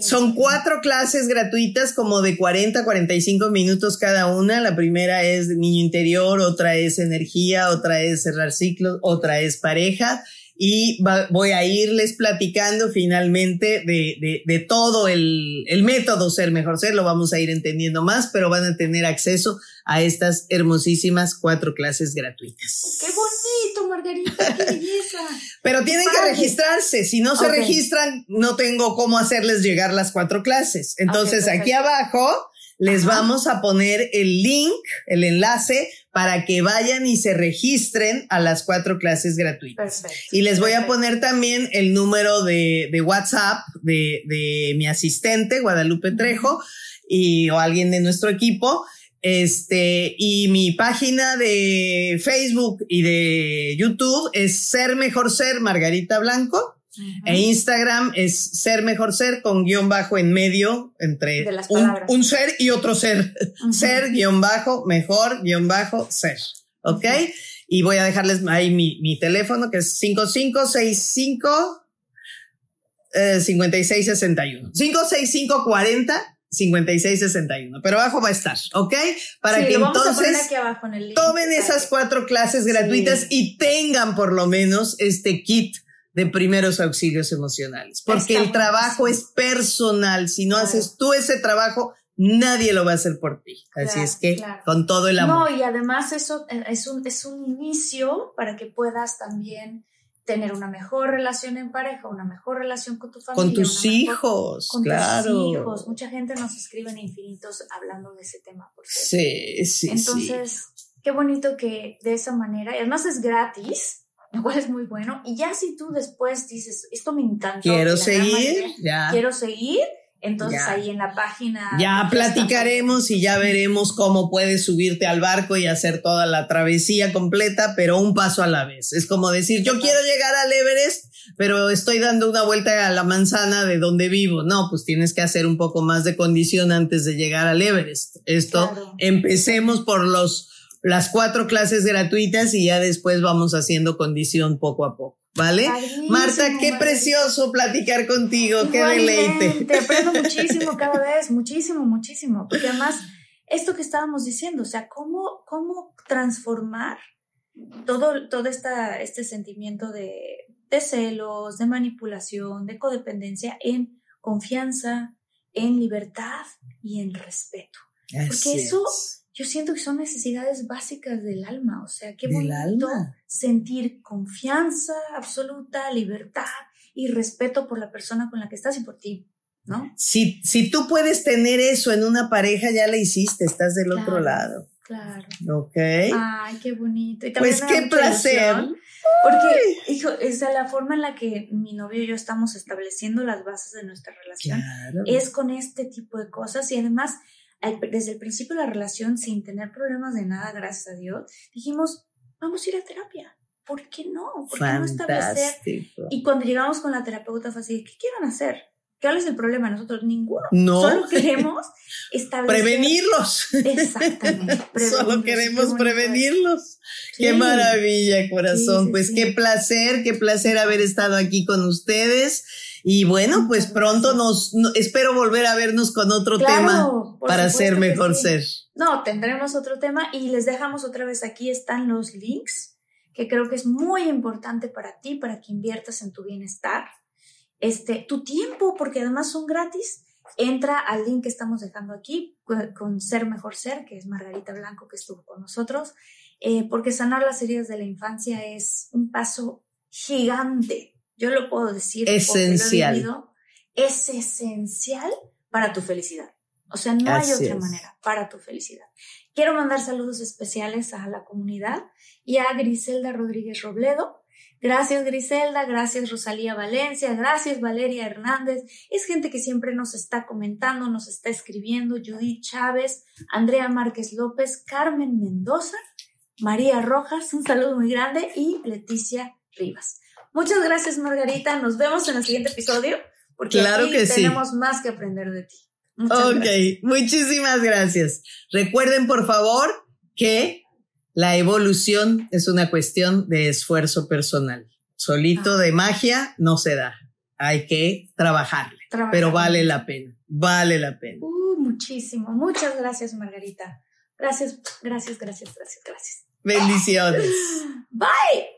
Son cuatro clases gratuitas como de 40 a 45 minutos cada una. La primera es niño interior, otra es energía, otra es cerrar ciclos, otra es pareja y voy a irles platicando finalmente de, de, todo el, el, método Ser Mejor Ser, lo vamos a ir entendiendo más, pero van a tener acceso a estas hermosísimas cuatro clases gratuitas. ¡Qué bonito, Margarita! ¡Qué belleza! pero tienen que registrarse, si no se registran, no tengo cómo hacerles llegar las cuatro clases. Entonces, aquí abajo les vamos a poner el link, el enlace para que vayan y se registren a las cuatro clases gratuitas. y les voy a poner también el número de, WhatsApp de, de, mi asistente, Guadalupe Trejo, y, o alguien de nuestro equipo. Este, y mi página de Facebook y de YouTube es Ser Mejor Ser Margarita Blanco. E Instagram es ser mejor ser con guion bajo en medio entre un, ser y otro ser. Ser guion bajo mejor guion bajo ser. ¿Ok? Y voy a dejarles ahí mi, mi teléfono que es 5565 eh, 5661. 56540 5661, pero abajo va a estar, ¿ok? Para que entonces tomen esas cuatro clases gratuitas y tengan por lo menos este kit de primeros auxilios emocionales, porque el trabajo es personal. Si no haces tú ese trabajo, nadie lo va a hacer por ti. Así es que con todo el amor. No, y además eso eh, es un, es un inicio para que puedas también tener una mejor relación en pareja, una mejor relación con tu familia. Con tus hijos, con claro. tus hijos. Mucha gente nos escribe en infinitos hablando de ese tema. Por sí, sí. Entonces, qué bonito que de esa manera, y además es gratis, lo cual es muy bueno. Y ya si tú después dices, esto me encanta. Quiero seguir, ya. Quiero seguir. Entonces ahí en la página. Ya platicaremos y ya veremos cómo puedes subirte al barco y hacer toda la travesía completa, pero un paso a la vez. Es como decir, yo quiero llegar al Everest, pero estoy dando una vuelta a la manzana de donde vivo. No, pues tienes que hacer un poco más de condición antes de llegar al Everest. Esto, empecemos por los las cuatro clases gratuitas y ya después vamos haciendo condición poco a poco. ¿Vale? Marta, qué precioso platicar contigo, qué deleite. Te aprendo muchísimo cada vez, muchísimo, muchísimo. Porque además, esto que estábamos diciendo, o sea, cómo, cómo transformar todo, todo esta, este sentimiento de, de celos, de manipulación, de codependencia en confianza, en libertad y en respeto. Porque eso yo siento que son necesidades básicas del alma, o sea, qué bonito sentir confianza absoluta, libertad y respeto por la persona con la que estás y por ti, ¿no? Si, si tú puedes tener eso en una pareja, ya la hiciste, estás del otro lado. Claro. Ok. Ay, qué bonito. Y pues qué placer. Porque, hijo, es la forma en la que mi novio y yo estamos estableciendo las bases de nuestra relación. Es con este tipo de cosas y además desde el principio de la relación, sin tener problemas de nada, gracias a Dios, dijimos, vamos a ir a terapia. ¿Por qué no? ¿Por qué no establecer? Y cuando llegamos con la terapeuta fue así, ¿qué quieren hacer? ¿Cuál es el problema? Nosotros ninguno. No. Solo queremos establecer. Prevenirlos. Exactamente. Solo queremos prevenirlos. Qué maravilla, corazón. pues qué placer, qué placer haber estado aquí con ustedes. Y bueno, pues pronto nos, espero volver a vernos con otro tema para ser mejor ser. No, tendremos otro tema y les dejamos otra vez aquí están los links que creo que es muy importante para ti, para que inviertas en tu bienestar. Este, tu tiempo, porque además son gratis. Entra al link que estamos dejando aquí con Ser Mejor Ser, que es Margarita Blanco que estuvo con nosotros, eh, porque sanar las heridas de la infancia es un paso gigante yo lo puedo decir. Esencial. es esencial para tu felicidad. O sea, no hay otra manera para tu felicidad. Quiero mandar saludos especiales a la comunidad y a Griselda Rodríguez Robledo. Gracias Griselda, gracias Rosalía Valencia, gracias Valeria Hernández. Es gente que siempre nos está comentando, nos está escribiendo. Judith Chávez, Andrea Márquez López, Carmen Mendoza, María Rojas, un saludo muy grande y Leticia Rivas. Muchas gracias, Margarita. Nos vemos en el siguiente episodio porque claro que tenemos más que aprender de ti. ok, muchísimas gracias. Recuerden, por favor, que la evolución es una cuestión de esfuerzo personal. Solito de magia no se da. Hay que trabajarle, pero vale la pena, vale la pena. Uh, muchísimo. Muchas gracias, Margarita. Gracias, gracias, gracias, gracias, gracias. Bendiciones. Bye.